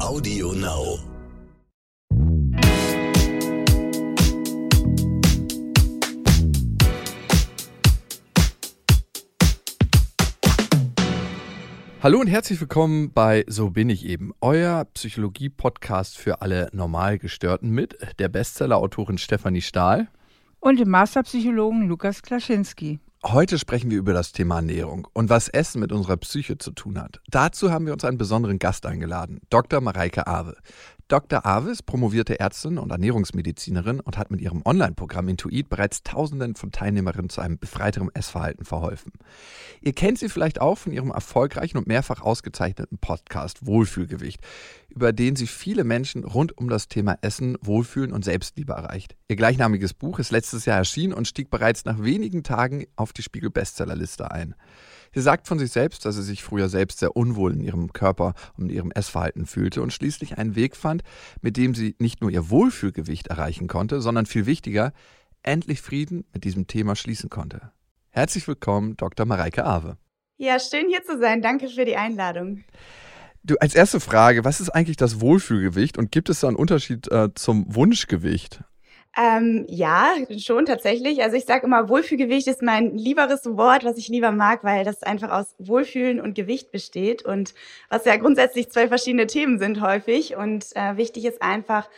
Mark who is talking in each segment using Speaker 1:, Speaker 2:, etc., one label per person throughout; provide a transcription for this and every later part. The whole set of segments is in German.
Speaker 1: Audio Now.
Speaker 2: Hallo und herzlich willkommen bei So bin ich eben, euer Psychologie-Podcast für alle Normalgestörten mit der Bestseller-Autorin Stefanie Stahl
Speaker 3: und dem Masterpsychologen Lukas Klaschinski.
Speaker 2: Heute sprechen wir über das Thema Ernährung und was Essen mit unserer Psyche zu tun hat. Dazu haben wir uns einen besonderen Gast eingeladen, Dr. Mareike Awe. Dr. Awe ist promovierte Ärztin und Ernährungsmedizinerin und hat mit ihrem Online-Programm Intuit bereits Tausenden von Teilnehmerinnen zu einem befreiterem Essverhalten verholfen. Ihr kennt sie vielleicht auch von ihrem erfolgreichen und mehrfach ausgezeichneten Podcast Wohlfühlgewicht, über den sie viele Menschen rund um das Thema Essen, Wohlfühlen und Selbstliebe erreicht. Ihr gleichnamiges Buch ist letztes Jahr erschienen und stieg bereits nach wenigen Tagen auf die Spiegel-Bestsellerliste ein. Sie sagt von sich selbst, dass sie sich früher selbst sehr unwohl in ihrem Körper und in ihrem Essverhalten fühlte und schließlich einen Weg fand, mit dem sie nicht nur ihr Wohlfühlgewicht erreichen konnte, sondern viel wichtiger, endlich Frieden mit diesem Thema schließen konnte. Herzlich willkommen, Dr. Mareike Awe.
Speaker 4: Ja, schön hier zu sein. Danke für die Einladung.
Speaker 2: Du, als erste Frage, was ist eigentlich das Wohlfühlgewicht und gibt es da einen Unterschied äh, zum Wunschgewicht?
Speaker 4: Ähm, ja, schon tatsächlich. Also ich sage immer, Wohlfühlgewicht ist mein lieberes Wort, was ich lieber mag, weil das einfach aus Wohlfühlen und Gewicht besteht und was ja grundsätzlich zwei verschiedene Themen sind häufig. Und äh, wichtig ist einfach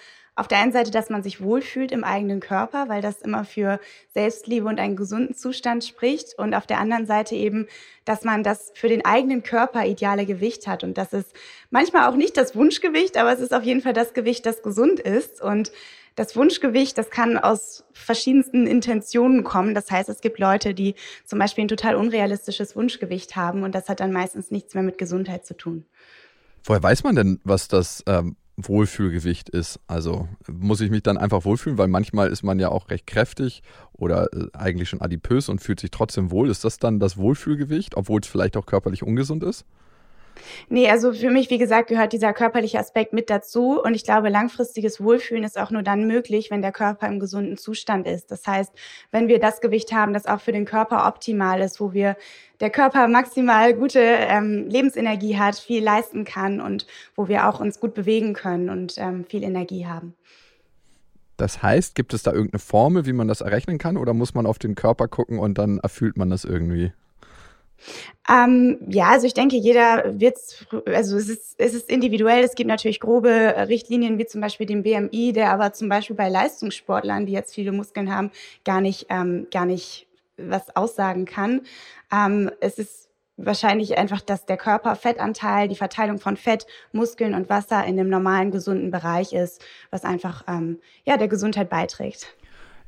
Speaker 4: auf der einen Seite, dass man sich wohlfühlt im eigenen Körper, weil das immer für Selbstliebe und einen gesunden Zustand spricht. Und auf der anderen Seite eben, dass man das für den eigenen Körper ideale Gewicht hat. Und das ist manchmal auch nicht das Wunschgewicht, aber es ist auf jeden Fall das Gewicht, das gesund ist. Und das Wunschgewicht, das kann aus verschiedensten Intentionen kommen. Das heißt, es gibt Leute, die zum Beispiel ein total unrealistisches Wunschgewicht haben und das hat dann meistens nichts mehr mit Gesundheit zu tun.
Speaker 2: Woher weiß man denn, was das ähm, Wohlfühlgewicht ist? Also muss ich mich dann einfach wohlfühlen, weil manchmal ist man ja auch recht kräftig oder äh, eigentlich schon adipös und fühlt sich trotzdem wohl. Ist das dann das Wohlfühlgewicht, obwohl es vielleicht auch körperlich ungesund ist?
Speaker 4: Nee, also für mich, wie gesagt, gehört dieser körperliche Aspekt mit dazu. Und ich glaube, langfristiges Wohlfühlen ist auch nur dann möglich, wenn der Körper im gesunden Zustand ist. Das heißt, wenn wir das Gewicht haben, das auch für den Körper optimal ist, wo wir der Körper maximal gute ähm, Lebensenergie hat, viel leisten kann und wo wir auch uns gut bewegen können und ähm, viel Energie haben.
Speaker 2: Das heißt, gibt es da irgendeine Formel, wie man das errechnen kann, oder muss man auf den Körper gucken und dann erfüllt man das irgendwie?
Speaker 4: Ähm, ja, also ich denke, jeder wird, also es ist, es ist individuell. Es gibt natürlich grobe äh, Richtlinien, wie zum Beispiel den BMI, der aber zum Beispiel bei Leistungssportlern, die jetzt viele Muskeln haben, gar nicht, ähm, gar nicht was aussagen kann. Ähm, es ist wahrscheinlich einfach, dass der Körperfettanteil, die Verteilung von Fett, Muskeln und Wasser in dem normalen, gesunden Bereich ist, was einfach ähm, ja, der Gesundheit beiträgt.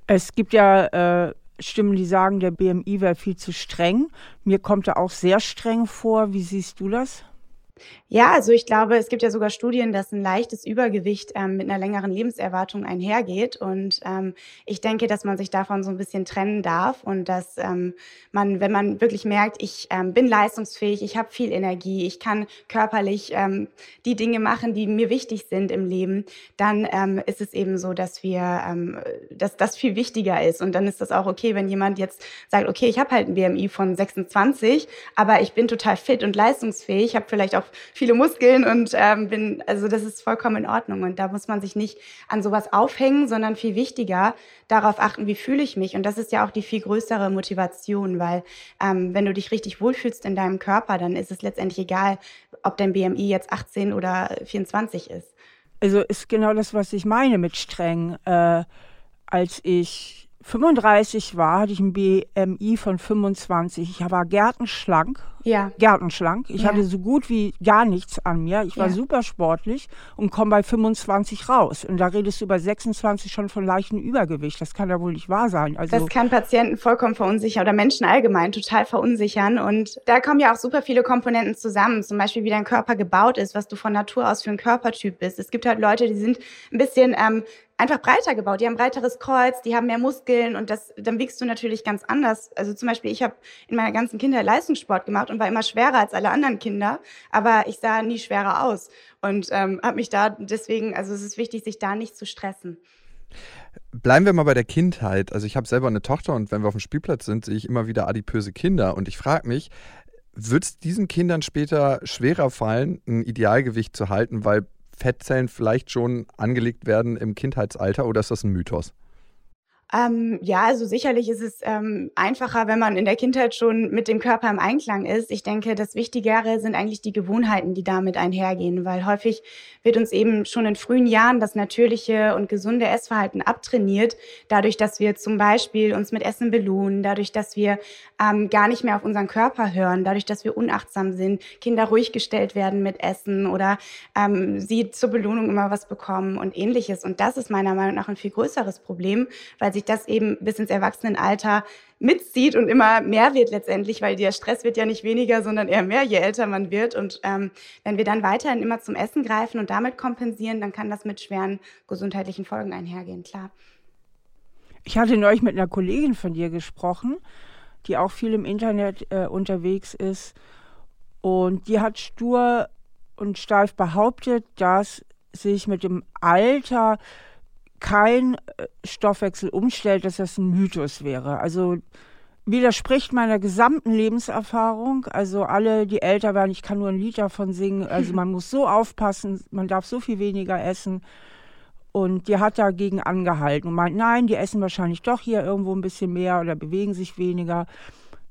Speaker 3: Es gibt ja äh, Stimmen, die sagen, der BMI wäre viel zu streng. Mir kommt er auch sehr streng vor. Wie siehst du das?
Speaker 4: Ja, also ich glaube, es gibt ja sogar Studien, dass ein leichtes Übergewicht ähm, mit einer längeren Lebenserwartung einhergeht. Und ähm, ich denke, dass man sich davon so ein bisschen trennen darf und dass ähm, man, wenn man wirklich merkt, ich ähm, bin leistungsfähig, ich habe viel Energie, ich kann körperlich ähm, die Dinge machen, die mir wichtig sind im Leben, dann ähm, ist es eben so, dass wir, dass das viel wichtiger ist. Und dann ist das auch okay, wenn jemand jetzt sagt, okay, ich habe halt ein BMI von 26, aber ich bin total fit und leistungsfähig, habe vielleicht auch viele Muskeln und ähm, bin, also das ist vollkommen in Ordnung. Und da muss man sich nicht an sowas aufhängen, sondern viel wichtiger darauf achten, wie fühle ich mich. Und das ist ja auch die viel größere Motivation, weil ähm, wenn du dich richtig wohlfühlst in deinem Körper, dann ist es letztendlich egal, ob dein BMI jetzt 18 oder 24 ist.
Speaker 3: Also ist genau das, was ich meine mit streng. Äh, als ich 35 war, hatte ich ein BMI von 25. Ich war gärtenschlank
Speaker 4: ja.
Speaker 3: gärtenschlank. Ich ja. hatte so gut wie gar nichts an mir. Ich war ja. super sportlich und komme bei 25 raus. Und da redest du bei 26 schon von leichtem Übergewicht. Das kann ja wohl nicht wahr sein.
Speaker 4: Also das kann Patienten vollkommen verunsichern oder Menschen allgemein total verunsichern. Und da kommen ja auch super viele Komponenten zusammen. Zum Beispiel, wie dein Körper gebaut ist, was du von Natur aus für ein Körpertyp bist. Es gibt halt Leute, die sind ein bisschen ähm, einfach breiter gebaut. Die haben breiteres Kreuz, die haben mehr Muskeln und das, dann wiegst du natürlich ganz anders. Also zum Beispiel, ich habe in meiner ganzen Kindheit Leistungssport gemacht und war immer schwerer als alle anderen Kinder, aber ich sah nie schwerer aus und ähm, habe mich da deswegen, also es ist wichtig, sich da nicht zu stressen.
Speaker 2: Bleiben wir mal bei der Kindheit. Also ich habe selber eine Tochter und wenn wir auf dem Spielplatz sind, sehe ich immer wieder adipöse Kinder und ich frage mich, wird es diesen Kindern später schwerer fallen, ein Idealgewicht zu halten, weil Fettzellen vielleicht schon angelegt werden im Kindheitsalter oder ist das ein Mythos?
Speaker 4: Ähm, ja, also sicherlich ist es ähm, einfacher, wenn man in der Kindheit schon mit dem Körper im Einklang ist. Ich denke, das Wichtigere sind eigentlich die Gewohnheiten, die damit einhergehen, weil häufig wird uns eben schon in frühen Jahren das natürliche und gesunde Essverhalten abtrainiert, dadurch, dass wir zum Beispiel uns mit Essen belohnen, dadurch, dass wir ähm, gar nicht mehr auf unseren Körper hören, dadurch, dass wir unachtsam sind, Kinder ruhig gestellt werden mit Essen oder ähm, sie zur Belohnung immer was bekommen und ähnliches. Und das ist meiner Meinung nach ein viel größeres Problem, weil sich das eben bis ins Erwachsenenalter mitzieht und immer mehr wird letztendlich, weil der Stress wird ja nicht weniger, sondern eher mehr, je älter man wird. Und ähm, wenn wir dann weiterhin immer zum Essen greifen und damit kompensieren, dann kann das mit schweren gesundheitlichen Folgen einhergehen, klar.
Speaker 3: Ich hatte neulich mit einer Kollegin von dir gesprochen, die auch viel im Internet äh, unterwegs ist. Und die hat stur und steif behauptet, dass sich mit dem Alter kein äh, Stoffwechsel umstellt, dass das ein Mythos wäre. Also widerspricht meiner gesamten Lebenserfahrung. Also alle, die älter werden, ich kann nur ein Lied davon singen. Also man muss so aufpassen, man darf so viel weniger essen. Und die hat dagegen angehalten und meint, nein, die essen wahrscheinlich doch hier irgendwo ein bisschen mehr oder bewegen sich weniger.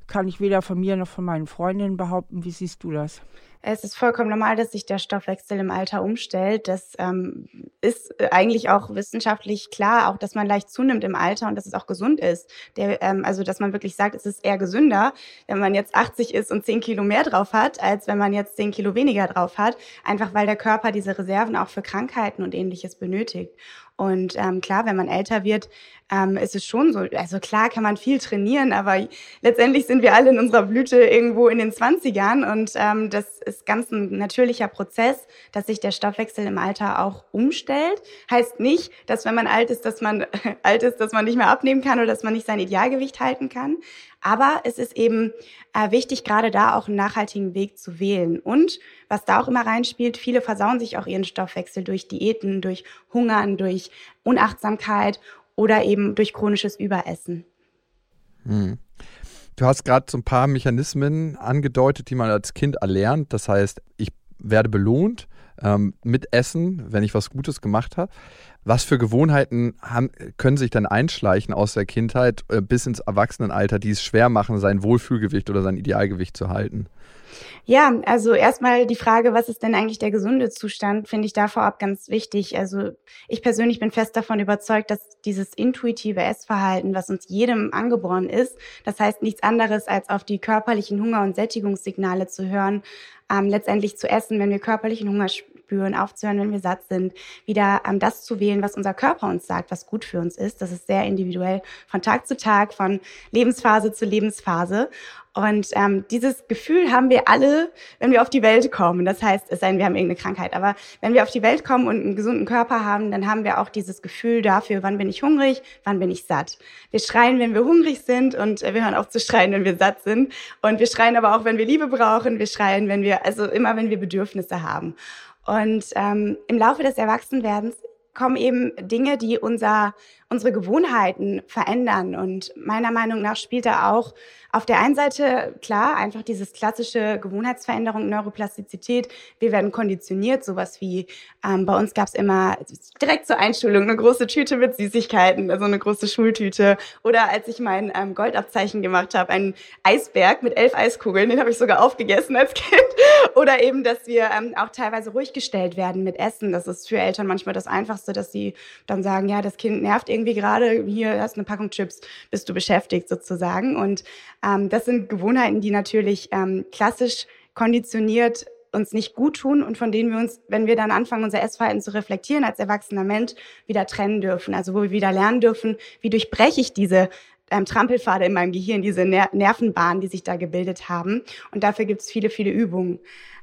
Speaker 3: Kann ich weder von mir noch von meinen Freundinnen behaupten. Wie siehst du das?
Speaker 4: Es ist vollkommen normal, dass sich der Stoffwechsel im Alter umstellt. Das ähm, ist eigentlich auch wissenschaftlich klar, auch dass man leicht zunimmt im Alter und dass es auch gesund ist. Der, ähm, also dass man wirklich sagt, es ist eher gesünder, wenn man jetzt 80 ist und 10 Kilo mehr drauf hat, als wenn man jetzt 10 Kilo weniger drauf hat. Einfach weil der Körper diese Reserven auch für Krankheiten und ähnliches benötigt. Und ähm, klar, wenn man älter wird, ähm, ist es schon so. Also klar kann man viel trainieren, aber letztendlich sind wir alle in unserer Blüte irgendwo in den 20ern und ähm, das ist ganz ein natürlicher Prozess, dass sich der Stoffwechsel im Alter auch umstellt. Heißt nicht, dass wenn man alt ist, dass man alt ist, dass man nicht mehr abnehmen kann oder dass man nicht sein Idealgewicht halten kann. Aber es ist eben äh, wichtig, gerade da auch einen nachhaltigen Weg zu wählen. Und was da auch immer reinspielt, viele versauen sich auch ihren Stoffwechsel durch Diäten, durch Hungern, durch Unachtsamkeit oder eben durch chronisches Überessen.
Speaker 2: Hm. Du hast gerade so ein paar Mechanismen angedeutet, die man als Kind erlernt. Das heißt, ich werde belohnt ähm, mit Essen, wenn ich was Gutes gemacht habe. Was für Gewohnheiten haben, können sich dann einschleichen aus der Kindheit äh, bis ins Erwachsenenalter, die es schwer machen, sein Wohlfühlgewicht oder sein Idealgewicht zu halten?
Speaker 4: Ja, also erstmal die Frage, was ist denn eigentlich der gesunde Zustand, finde ich da vorab ganz wichtig. Also ich persönlich bin fest davon überzeugt, dass dieses intuitive Essverhalten, was uns jedem angeboren ist, das heißt nichts anderes als auf die körperlichen Hunger- und Sättigungssignale zu hören, ähm, letztendlich zu essen, wenn wir körperlichen Hunger spüren, aufzuhören, wenn wir satt sind, wieder ähm, das zu wählen, was unser Körper uns sagt, was gut für uns ist. Das ist sehr individuell von Tag zu Tag, von Lebensphase zu Lebensphase. Und ähm, dieses Gefühl haben wir alle, wenn wir auf die Welt kommen. Das heißt, es sei denn, wir haben irgendeine Krankheit. Aber wenn wir auf die Welt kommen und einen gesunden Körper haben, dann haben wir auch dieses Gefühl dafür, wann bin ich hungrig, wann bin ich satt. Wir schreien, wenn wir hungrig sind und äh, wir hören auf zu schreien, wenn wir satt sind. Und wir schreien aber auch, wenn wir Liebe brauchen. Wir schreien, wenn wir, also immer, wenn wir Bedürfnisse haben. Und ähm, im Laufe des Erwachsenwerdens kommen eben Dinge, die unser, unsere Gewohnheiten verändern. Und meiner Meinung nach spielt da auch auf der einen Seite, klar, einfach dieses klassische Gewohnheitsveränderung, Neuroplastizität. Wir werden konditioniert, sowas wie ähm, bei uns gab es immer direkt zur Einschulung eine große Tüte mit Süßigkeiten, also eine große Schultüte. Oder als ich mein ähm, Goldabzeichen gemacht habe, einen Eisberg mit elf Eiskugeln, den habe ich sogar aufgegessen als Kind. Oder eben, dass wir ähm, auch teilweise ruhig gestellt werden mit Essen. Das ist für Eltern manchmal das Einfachste, dass sie dann sagen, ja, das Kind nervt irgendwie gerade, hier hast eine Packung Chips, bist du beschäftigt sozusagen. Und ähm, das sind Gewohnheiten, die natürlich ähm, klassisch konditioniert uns nicht gut tun und von denen wir uns, wenn wir dann anfangen, unser Essverhalten zu reflektieren als erwachsener Mensch, wieder trennen dürfen. Also wo wir wieder lernen dürfen, wie durchbreche ich diese ähm, Trampelpfade in meinem Gehirn, diese Ner Nervenbahnen, die sich da gebildet haben. Und dafür gibt es viele, viele Übungen.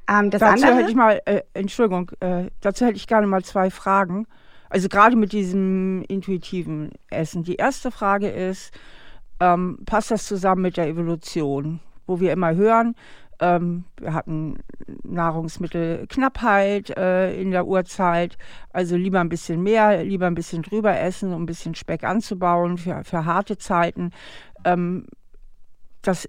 Speaker 3: Ähm, das dazu andere, hätte ich mal, äh, Entschuldigung, äh, dazu hätte ich gerne mal zwei Fragen. Also gerade mit diesem intuitiven Essen. Die erste Frage ist, ähm, passt das zusammen mit der Evolution, wo wir immer hören, ähm, wir hatten Nahrungsmittelknappheit äh, in der Urzeit, also lieber ein bisschen mehr, lieber ein bisschen drüber essen, um ein bisschen Speck anzubauen für, für harte Zeiten. Ähm, das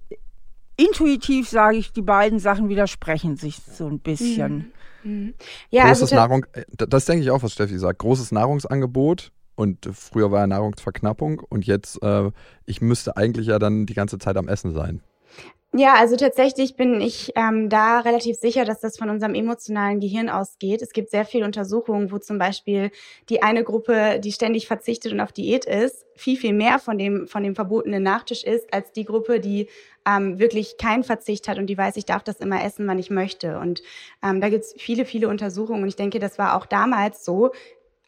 Speaker 3: intuitiv sage ich, die beiden Sachen widersprechen sich so ein bisschen. Mhm.
Speaker 2: Mhm. Ja, Großes also Nahrung, äh, das denke ich auch, was Steffi sagt. Großes Nahrungsangebot und früher war ja Nahrungsverknappung und jetzt, äh, ich müsste eigentlich ja dann die ganze Zeit am Essen sein.
Speaker 4: Ja, also tatsächlich bin ich ähm, da relativ sicher, dass das von unserem emotionalen Gehirn ausgeht. Es gibt sehr viele Untersuchungen, wo zum Beispiel die eine Gruppe, die ständig verzichtet und auf Diät ist, viel, viel mehr von dem, von dem verbotenen Nachtisch ist, als die Gruppe, die ähm, wirklich keinen Verzicht hat und die weiß, ich darf das immer essen, wann ich möchte. Und ähm, da gibt's viele, viele Untersuchungen. Und ich denke, das war auch damals so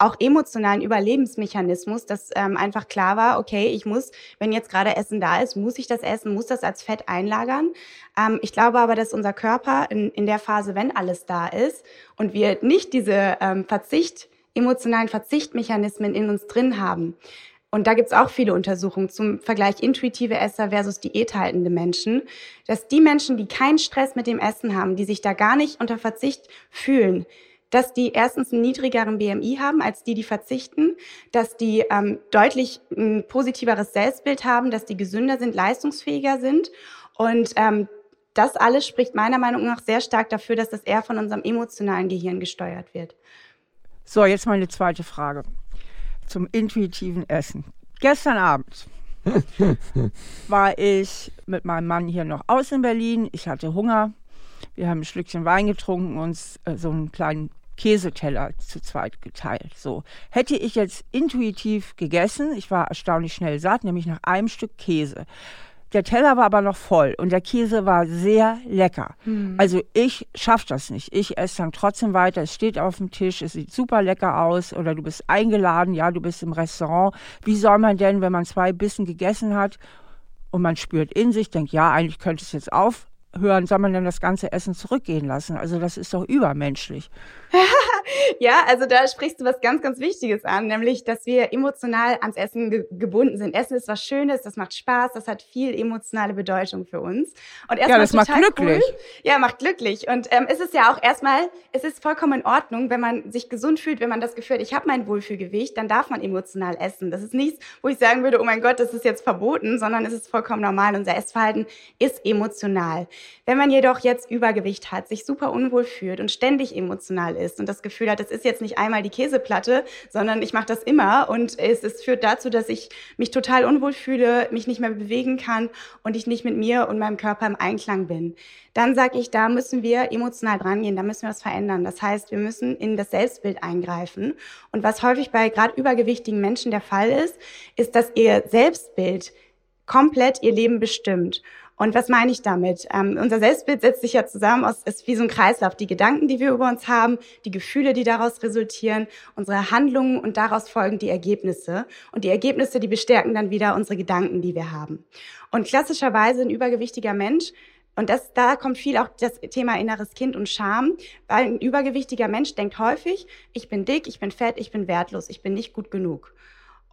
Speaker 4: auch emotionalen Überlebensmechanismus, dass ähm, einfach klar war, okay, ich muss, wenn jetzt gerade Essen da ist, muss ich das essen, muss das als Fett einlagern. Ähm, ich glaube aber, dass unser Körper in, in der Phase, wenn alles da ist und wir nicht diese ähm, Verzicht, emotionalen Verzichtmechanismen in uns drin haben, und da gibt's auch viele Untersuchungen zum Vergleich intuitive Esser versus diäthaltende Menschen, dass die Menschen, die keinen Stress mit dem Essen haben, die sich da gar nicht unter Verzicht fühlen, dass die erstens einen niedrigeren BMI haben als die, die verzichten, dass die ähm, deutlich ein positiveres Selbstbild haben, dass die gesünder sind, leistungsfähiger sind. Und ähm, das alles spricht meiner Meinung nach sehr stark dafür, dass das eher von unserem emotionalen Gehirn gesteuert wird.
Speaker 3: So, jetzt meine zweite Frage zum intuitiven Essen. Gestern Abend war ich mit meinem Mann hier noch aus in Berlin. Ich hatte Hunger. Wir haben ein Schlückchen Wein getrunken und uns äh, so einen kleinen Käseteller zu zweit geteilt. So hätte ich jetzt intuitiv gegessen, ich war erstaunlich schnell satt, nämlich nach einem Stück Käse. Der Teller war aber noch voll und der Käse war sehr lecker. Hm. Also ich schaffe das nicht. Ich esse dann trotzdem weiter. Es steht auf dem Tisch, es sieht super lecker aus oder du bist eingeladen, ja, du bist im Restaurant. Wie soll man denn, wenn man zwei Bissen gegessen hat und man spürt in sich, denkt, ja, eigentlich könnte es jetzt aufhören, soll man denn das ganze Essen zurückgehen lassen? Also das ist doch übermenschlich.
Speaker 4: ja, also da sprichst du was ganz, ganz Wichtiges an, nämlich, dass wir emotional ans Essen ge gebunden sind. Essen ist was Schönes, das macht Spaß, das hat viel emotionale Bedeutung für uns.
Speaker 3: Und ja, das macht glücklich. Cool.
Speaker 4: Ja, macht glücklich. Und ähm, es ist ja auch erstmal, es ist vollkommen in Ordnung, wenn man sich gesund fühlt, wenn man das Gefühl hat, ich habe mein Wohlfühlgewicht, dann darf man emotional essen. Das ist nichts, wo ich sagen würde, oh mein Gott, das ist jetzt verboten, sondern es ist vollkommen normal. Unser Essverhalten ist emotional. Wenn man jedoch jetzt Übergewicht hat, sich super unwohl fühlt und ständig emotional ist und das Gefühl hat, es ist jetzt nicht einmal die Käseplatte, sondern ich mache das immer und es, es führt dazu, dass ich mich total unwohl fühle, mich nicht mehr bewegen kann und ich nicht mit mir und meinem Körper im Einklang bin. Dann sage ich, da müssen wir emotional drangehen, da müssen wir was verändern. Das heißt, wir müssen in das Selbstbild eingreifen. Und was häufig bei gerade übergewichtigen Menschen der Fall ist, ist, dass ihr Selbstbild komplett ihr Leben bestimmt. Und was meine ich damit? Ähm, unser Selbstbild setzt sich ja zusammen aus, ist wie so ein Kreislauf. Die Gedanken, die wir über uns haben, die Gefühle, die daraus resultieren, unsere Handlungen und daraus folgen die Ergebnisse. Und die Ergebnisse, die bestärken dann wieder unsere Gedanken, die wir haben. Und klassischerweise ein übergewichtiger Mensch und das, da kommt viel auch das Thema inneres Kind und Scham, weil ein übergewichtiger Mensch denkt häufig, ich bin dick, ich bin fett, ich bin wertlos, ich bin nicht gut genug.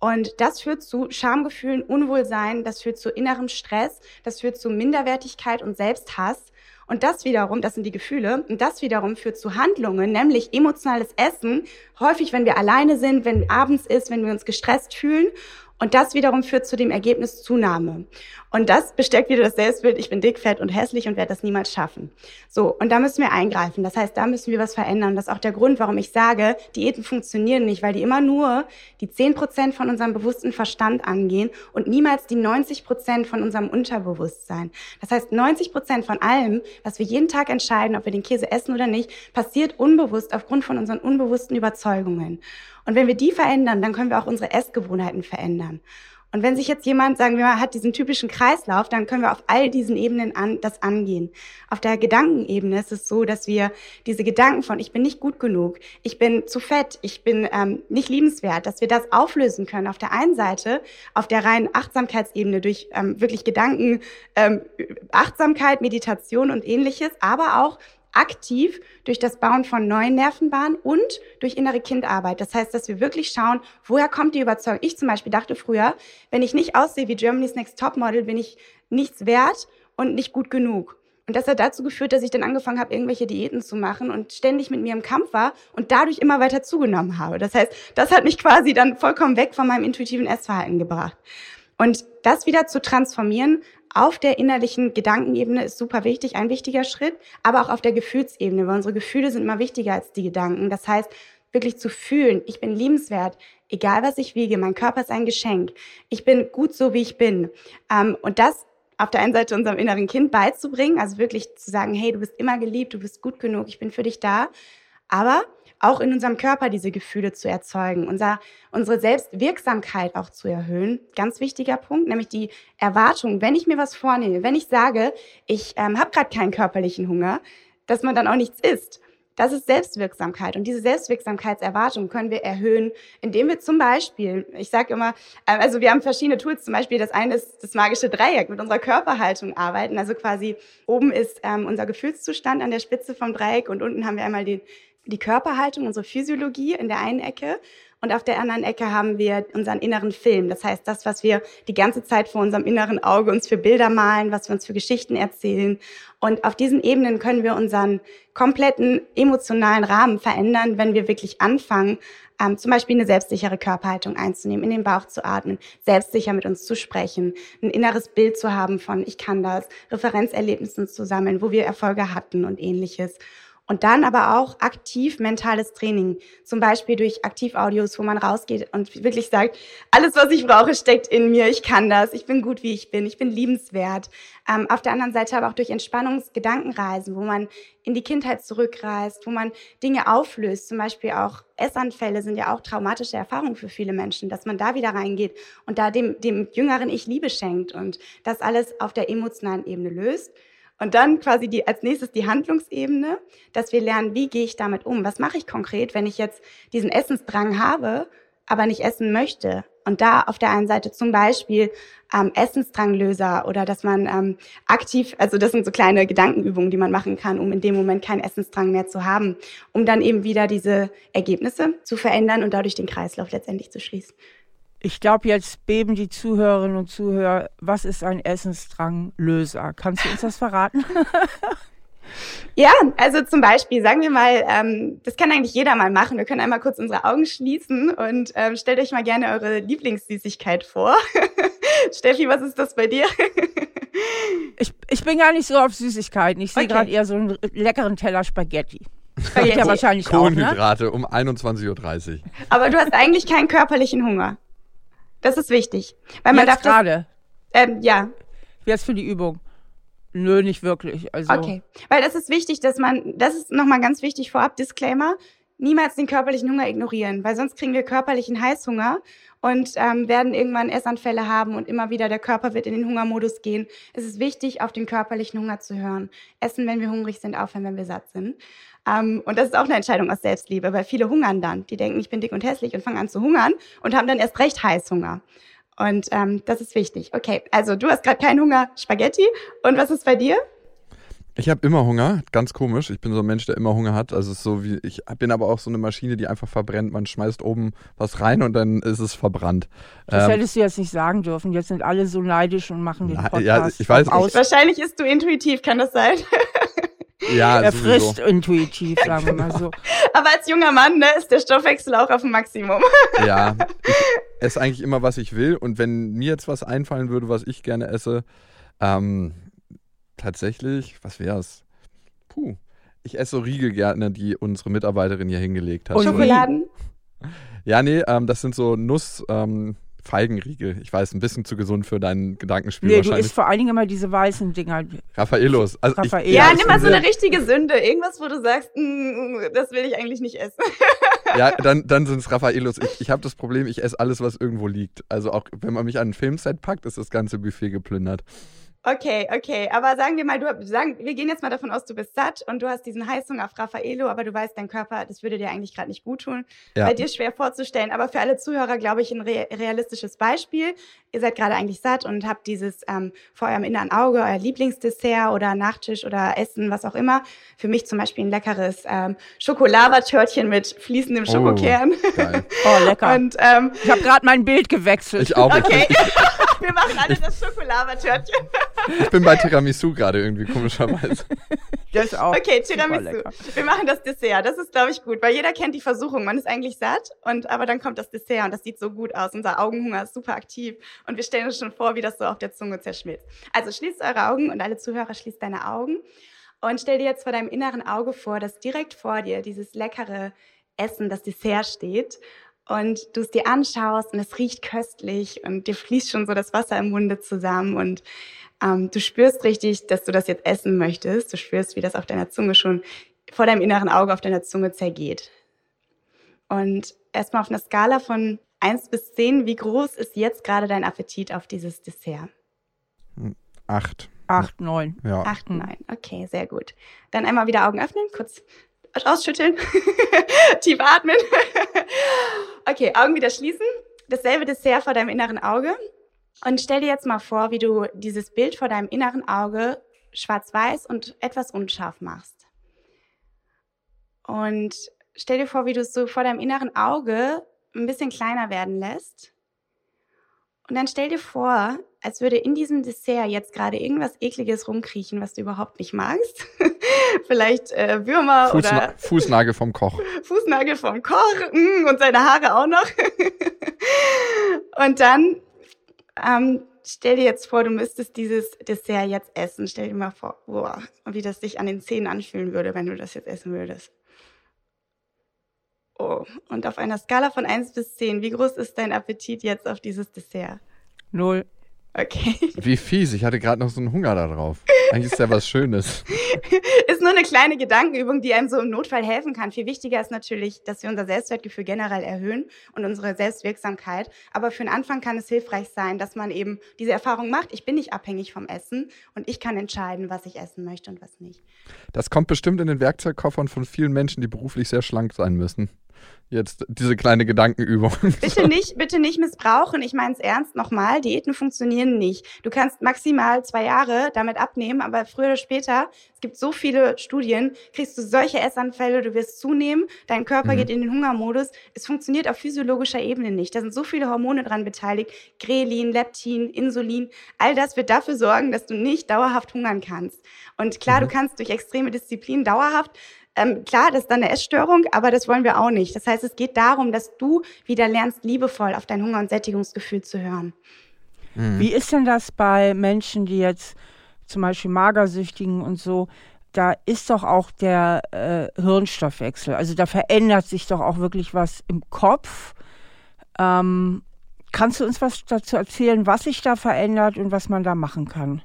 Speaker 4: Und das führt zu Schamgefühlen, Unwohlsein, das führt zu innerem Stress, das führt zu Minderwertigkeit und Selbsthass. Und das wiederum, das sind die Gefühle, und das wiederum führt zu Handlungen, nämlich emotionales Essen, häufig wenn wir alleine sind, wenn abends ist, wenn wir uns gestresst fühlen. Und das wiederum führt zu dem Ergebnis Zunahme. Und das bestärkt wieder das Selbstbild, ich bin dick, fett und hässlich und werde das niemals schaffen. So, und da müssen wir eingreifen. Das heißt, da müssen wir was verändern. Das ist auch der Grund, warum ich sage, Diäten funktionieren nicht, weil die immer nur die 10 Prozent von unserem bewussten Verstand angehen und niemals die 90 Prozent von unserem Unterbewusstsein. Das heißt, 90 Prozent von allem, was wir jeden Tag entscheiden, ob wir den Käse essen oder nicht, passiert unbewusst aufgrund von unseren unbewussten Überzeugungen. Und wenn wir die verändern, dann können wir auch unsere Essgewohnheiten verändern. Und wenn sich jetzt jemand, sagen wir mal, hat diesen typischen Kreislauf, dann können wir auf all diesen Ebenen an, das angehen. Auf der Gedankenebene ist es so, dass wir diese Gedanken von ich bin nicht gut genug, ich bin zu fett, ich bin ähm, nicht liebenswert, dass wir das auflösen können. Auf der einen Seite, auf der reinen Achtsamkeitsebene durch ähm, wirklich Gedanken, ähm, Achtsamkeit, Meditation und ähnliches, aber auch aktiv durch das Bauen von neuen Nervenbahnen und durch innere Kindarbeit. Das heißt, dass wir wirklich schauen, woher kommt die Überzeugung. Ich zum Beispiel dachte früher, wenn ich nicht aussehe wie Germany's Next Topmodel, bin ich nichts wert und nicht gut genug. Und das hat dazu geführt, dass ich dann angefangen habe, irgendwelche Diäten zu machen und ständig mit mir im Kampf war und dadurch immer weiter zugenommen habe. Das heißt, das hat mich quasi dann vollkommen weg von meinem intuitiven Essverhalten gebracht. Und das wieder zu transformieren auf der innerlichen Gedankenebene ist super wichtig, ein wichtiger Schritt, aber auch auf der Gefühlsebene, weil unsere Gefühle sind immer wichtiger als die Gedanken. Das heißt, wirklich zu fühlen, ich bin liebenswert, egal was ich wiege, mein Körper ist ein Geschenk, ich bin gut so, wie ich bin. Ähm, und das auf der einen Seite unserem inneren Kind beizubringen, also wirklich zu sagen, hey, du bist immer geliebt, du bist gut genug, ich bin für dich da, aber auch in unserem Körper diese Gefühle zu erzeugen, unser, unsere Selbstwirksamkeit auch zu erhöhen. Ganz wichtiger Punkt, nämlich die Erwartung, wenn ich mir was vornehme, wenn ich sage, ich ähm, habe gerade keinen körperlichen Hunger, dass man dann auch nichts isst. Das ist Selbstwirksamkeit. Und diese Selbstwirksamkeitserwartung können wir erhöhen, indem wir zum Beispiel, ich sage immer, äh, also wir haben verschiedene Tools, zum Beispiel das eine ist das magische Dreieck, mit unserer Körperhaltung arbeiten. Also quasi oben ist ähm, unser Gefühlszustand an der Spitze vom Dreieck und unten haben wir einmal den, die Körperhaltung, unsere Physiologie in der einen Ecke. Und auf der anderen Ecke haben wir unseren inneren Film. Das heißt, das, was wir die ganze Zeit vor unserem inneren Auge uns für Bilder malen, was wir uns für Geschichten erzählen. Und auf diesen Ebenen können wir unseren kompletten emotionalen Rahmen verändern, wenn wir wirklich anfangen, ähm, zum Beispiel eine selbstsichere Körperhaltung einzunehmen, in den Bauch zu atmen, selbstsicher mit uns zu sprechen, ein inneres Bild zu haben von ich kann das, Referenzerlebnissen zu sammeln, wo wir Erfolge hatten und ähnliches. Und dann aber auch aktiv mentales Training. Zum Beispiel durch Aktivaudios, wo man rausgeht und wirklich sagt, alles, was ich brauche, steckt in mir. Ich kann das. Ich bin gut, wie ich bin. Ich bin liebenswert. Ähm, auf der anderen Seite aber auch durch Entspannungsgedankenreisen, wo man in die Kindheit zurückreist, wo man Dinge auflöst. Zum Beispiel auch Essanfälle sind ja auch traumatische Erfahrungen für viele Menschen, dass man da wieder reingeht und da dem, dem jüngeren Ich Liebe schenkt und das alles auf der emotionalen Ebene löst. Und dann quasi die, als nächstes die Handlungsebene, dass wir lernen, wie gehe ich damit um? Was mache ich konkret, wenn ich jetzt diesen Essensdrang habe, aber nicht essen möchte? Und da auf der einen Seite zum Beispiel ähm, Essensdranglöser oder dass man ähm, aktiv, also das sind so kleine Gedankenübungen, die man machen kann, um in dem Moment keinen Essensdrang mehr zu haben, um dann eben wieder diese Ergebnisse zu verändern und dadurch den Kreislauf letztendlich zu schließen.
Speaker 3: Ich glaube, jetzt beben die Zuhörerinnen und Zuhörer, was ist ein Essensdranglöser? Kannst du uns das verraten?
Speaker 4: Ja, also zum Beispiel, sagen wir mal, ähm, das kann eigentlich jeder mal machen. Wir können einmal kurz unsere Augen schließen und ähm, stellt euch mal gerne eure Lieblingssüßigkeit vor. Steffi, was ist das bei dir?
Speaker 3: ich, ich bin gar nicht so auf Süßigkeiten. Ich sehe okay. gerade eher so einen leckeren Teller Spaghetti. Spaghetti ja wahrscheinlich
Speaker 2: Kohlenhydrate
Speaker 3: auch,
Speaker 2: ne? um 21.30 Uhr.
Speaker 4: Aber du hast eigentlich keinen körperlichen Hunger. Das ist wichtig.
Speaker 3: Weil man Jetzt gerade.
Speaker 4: Ähm, ja.
Speaker 3: Jetzt für die Übung. Nö, nicht wirklich. Also.
Speaker 4: Okay. Weil das ist wichtig, dass man, das ist nochmal ganz wichtig vorab, Disclaimer, niemals den körperlichen Hunger ignorieren, weil sonst kriegen wir körperlichen Heißhunger und ähm, werden irgendwann Essanfälle haben und immer wieder der Körper wird in den Hungermodus gehen. Es ist wichtig, auf den körperlichen Hunger zu hören. Essen, wenn wir hungrig sind, aufhören, wenn wir satt sind. Ähm, und das ist auch eine Entscheidung aus Selbstliebe, weil viele hungern dann. Die denken, ich bin dick und hässlich und fangen an zu hungern und haben dann erst recht Heißhunger. Und ähm, das ist wichtig. Okay, also du hast gerade keinen Hunger, Spaghetti. Und was ist bei dir?
Speaker 2: Ich habe immer Hunger, ganz komisch. Ich bin so ein Mensch, der immer Hunger hat. Also es ist so wie ich bin aber auch so eine Maschine, die einfach verbrennt. Man schmeißt oben was rein und dann ist es verbrannt.
Speaker 3: Das ähm, hättest du jetzt nicht sagen dürfen. Jetzt sind alle so neidisch und machen den Podcast
Speaker 2: ja, ich weiß
Speaker 4: aus. Wahrscheinlich isst du intuitiv, kann das sein?
Speaker 2: Ja,
Speaker 3: er sowieso. frisst intuitiv, sagen wir mal so.
Speaker 4: Aber als junger Mann ne, ist der Stoffwechsel auch auf dem Maximum.
Speaker 2: Ja, ich esse eigentlich immer, was ich will. Und wenn mir jetzt was einfallen würde, was ich gerne esse, ähm, tatsächlich, was wär's? Puh. Ich esse so Riegel gerne, die unsere Mitarbeiterin hier hingelegt hat.
Speaker 4: Und Schokoladen?
Speaker 2: Ja, nee, ähm, das sind so Nuss. Ähm, Feigenriegel. Ich weiß, ein bisschen zu gesund für dein Gedankenspiel
Speaker 3: nee, du isst vor allen Dingen immer diese weißen Dinger.
Speaker 2: Raffaelos.
Speaker 4: Also Raffaelos. ja, nimm mal so eine richtige Sünde. Irgendwas, wo du sagst, mm, das will ich eigentlich nicht essen.
Speaker 2: ja, dann, dann sind es Raffaelos. Ich, ich habe das Problem, ich esse alles, was irgendwo liegt. Also auch wenn man mich an ein Filmset packt, ist das ganze Buffet geplündert.
Speaker 4: Okay, okay. Aber sagen wir mal, du sagen, wir gehen jetzt mal davon aus, du bist satt und du hast diesen Heißhunger auf Raffaello, aber du weißt, dein Körper, das würde dir eigentlich gerade nicht gut tun. Ja. Bei dir schwer vorzustellen. Aber für alle Zuhörer, glaube ich, ein re realistisches Beispiel. Ihr seid gerade eigentlich satt und habt dieses ähm, vor eurem inneren Auge, euer Lieblingsdessert oder Nachtisch oder Essen, was auch immer. Für mich zum Beispiel ein leckeres ähm, Schokoladertörtchen mit fließendem oh, Schokokern.
Speaker 3: Geil. oh, lecker. Und, ähm, ich habe gerade mein Bild gewechselt.
Speaker 2: Ich auch.
Speaker 4: Okay. Wir machen alle das Schokoladertörtchen.
Speaker 2: Ich bin bei Tiramisu gerade irgendwie, komischerweise.
Speaker 3: Das auch.
Speaker 4: Okay, Tiramisu. Wir machen das Dessert. Das ist, glaube ich, gut, weil jeder kennt die Versuchung. Man ist eigentlich satt, und aber dann kommt das Dessert und das sieht so gut aus. Unser Augenhunger ist super aktiv und wir stellen uns schon vor, wie das so auf der Zunge zerschmilzt. Also schließt eure Augen und alle Zuhörer schließt deine Augen und stell dir jetzt vor deinem inneren Auge vor, dass direkt vor dir dieses leckere Essen, das Dessert steht und du es dir anschaust und es riecht köstlich und dir fließt schon so das Wasser im Munde zusammen und ähm, du spürst richtig, dass du das jetzt essen möchtest. Du spürst, wie das auf deiner Zunge schon vor deinem inneren Auge auf deiner Zunge zergeht. Und erstmal auf einer Skala von eins bis zehn, wie groß ist jetzt gerade dein Appetit auf dieses Dessert?
Speaker 2: Acht.
Speaker 3: Acht, neun.
Speaker 2: Ja.
Speaker 4: Acht, neun. Okay, sehr gut. Dann einmal wieder Augen öffnen, kurz ausschütteln, tief atmen. Okay, Augen wieder schließen. Dasselbe Dessert vor deinem inneren Auge. Und stell dir jetzt mal vor, wie du dieses Bild vor deinem inneren Auge schwarz-weiß und etwas unscharf machst. Und stell dir vor, wie du es so vor deinem inneren Auge ein bisschen kleiner werden lässt. Und dann stell dir vor, als würde in diesem Dessert jetzt gerade irgendwas Ekliges rumkriechen, was du überhaupt nicht magst. Vielleicht äh, Würmer
Speaker 2: Fußna
Speaker 4: oder
Speaker 2: Fußnagel vom Koch.
Speaker 4: Fußnagel vom Koch mm, und seine Haare auch noch. und dann ähm, stell dir jetzt vor, du müsstest dieses Dessert jetzt essen. Stell dir mal vor, boah, wie das sich an den Zähnen anfühlen würde, wenn du das jetzt essen würdest. Oh, und auf einer Skala von 1 bis 10, wie groß ist dein Appetit jetzt auf dieses Dessert?
Speaker 3: Null.
Speaker 4: Okay.
Speaker 2: Wie fies, ich hatte gerade noch so einen Hunger da drauf. Eigentlich ist ja was Schönes.
Speaker 4: ist nur eine kleine Gedankenübung, die einem so im Notfall helfen kann. Viel wichtiger ist natürlich, dass wir unser Selbstwertgefühl generell erhöhen und unsere Selbstwirksamkeit. Aber für den Anfang kann es hilfreich sein, dass man eben diese Erfahrung macht. Ich bin nicht abhängig vom Essen und ich kann entscheiden, was ich essen möchte und was nicht.
Speaker 2: Das kommt bestimmt in den Werkzeugkoffern von vielen Menschen, die beruflich sehr schlank sein müssen jetzt diese kleine Gedankenübung.
Speaker 4: Bitte nicht, bitte nicht missbrauchen. Ich meine es ernst nochmal. Diäten funktionieren nicht. Du kannst maximal zwei Jahre damit abnehmen, aber früher oder später, es gibt so viele Studien, kriegst du solche Essanfälle, du wirst zunehmen, dein Körper mhm. geht in den Hungermodus. Es funktioniert auf physiologischer Ebene nicht. Da sind so viele Hormone dran beteiligt. Grelin, Leptin, Insulin. All das wird dafür sorgen, dass du nicht dauerhaft hungern kannst. Und klar, mhm. du kannst durch extreme Disziplin dauerhaft ähm, klar, das ist dann eine Essstörung, aber das wollen wir auch nicht. Das heißt, es geht darum, dass du wieder lernst, liebevoll auf dein Hunger- und Sättigungsgefühl zu hören.
Speaker 3: Mhm. Wie ist denn das bei Menschen, die jetzt zum Beispiel magersüchtigen und so? Da ist doch auch der äh, Hirnstoffwechsel. Also da verändert sich doch auch wirklich was im Kopf. Ähm, kannst du uns was dazu erzählen, was sich da verändert und was man da machen kann?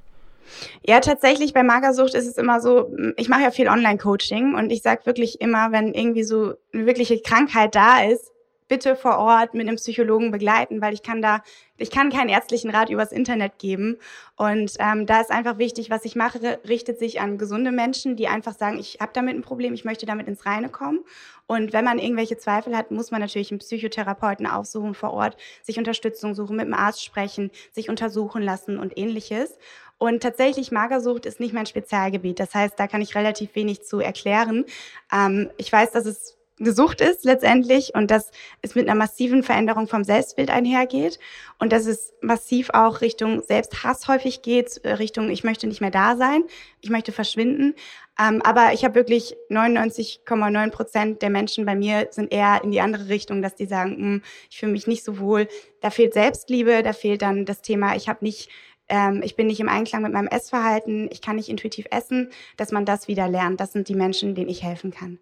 Speaker 4: Ja, tatsächlich bei Magersucht ist es immer so, ich mache ja viel Online-Coaching und ich sage wirklich immer, wenn irgendwie so eine wirkliche Krankheit da ist, bitte vor Ort mit einem Psychologen begleiten, weil ich kann da, ich kann keinen ärztlichen Rat übers Internet geben. Und ähm, da ist einfach wichtig, was ich mache, richtet sich an gesunde Menschen, die einfach sagen, ich habe damit ein Problem, ich möchte damit ins Reine kommen. Und wenn man irgendwelche Zweifel hat, muss man natürlich einen Psychotherapeuten aufsuchen vor Ort, sich Unterstützung suchen, mit dem Arzt sprechen, sich untersuchen lassen und ähnliches. Und tatsächlich, Magersucht ist nicht mein Spezialgebiet. Das heißt, da kann ich relativ wenig zu erklären. Ähm, ich weiß, dass es eine Sucht ist letztendlich und dass es mit einer massiven Veränderung vom Selbstbild einhergeht und dass es massiv auch Richtung Selbsthass häufig geht, äh, Richtung ich möchte nicht mehr da sein, ich möchte verschwinden. Ähm, aber ich habe wirklich 99,9 Prozent der Menschen bei mir sind eher in die andere Richtung, dass die sagen, hm, ich fühle mich nicht so wohl. Da fehlt Selbstliebe, da fehlt dann das Thema, ich habe nicht ähm, ich bin nicht im Einklang mit meinem Essverhalten, ich kann nicht intuitiv essen, dass man das wieder lernt. Das sind die Menschen, denen ich helfen kann.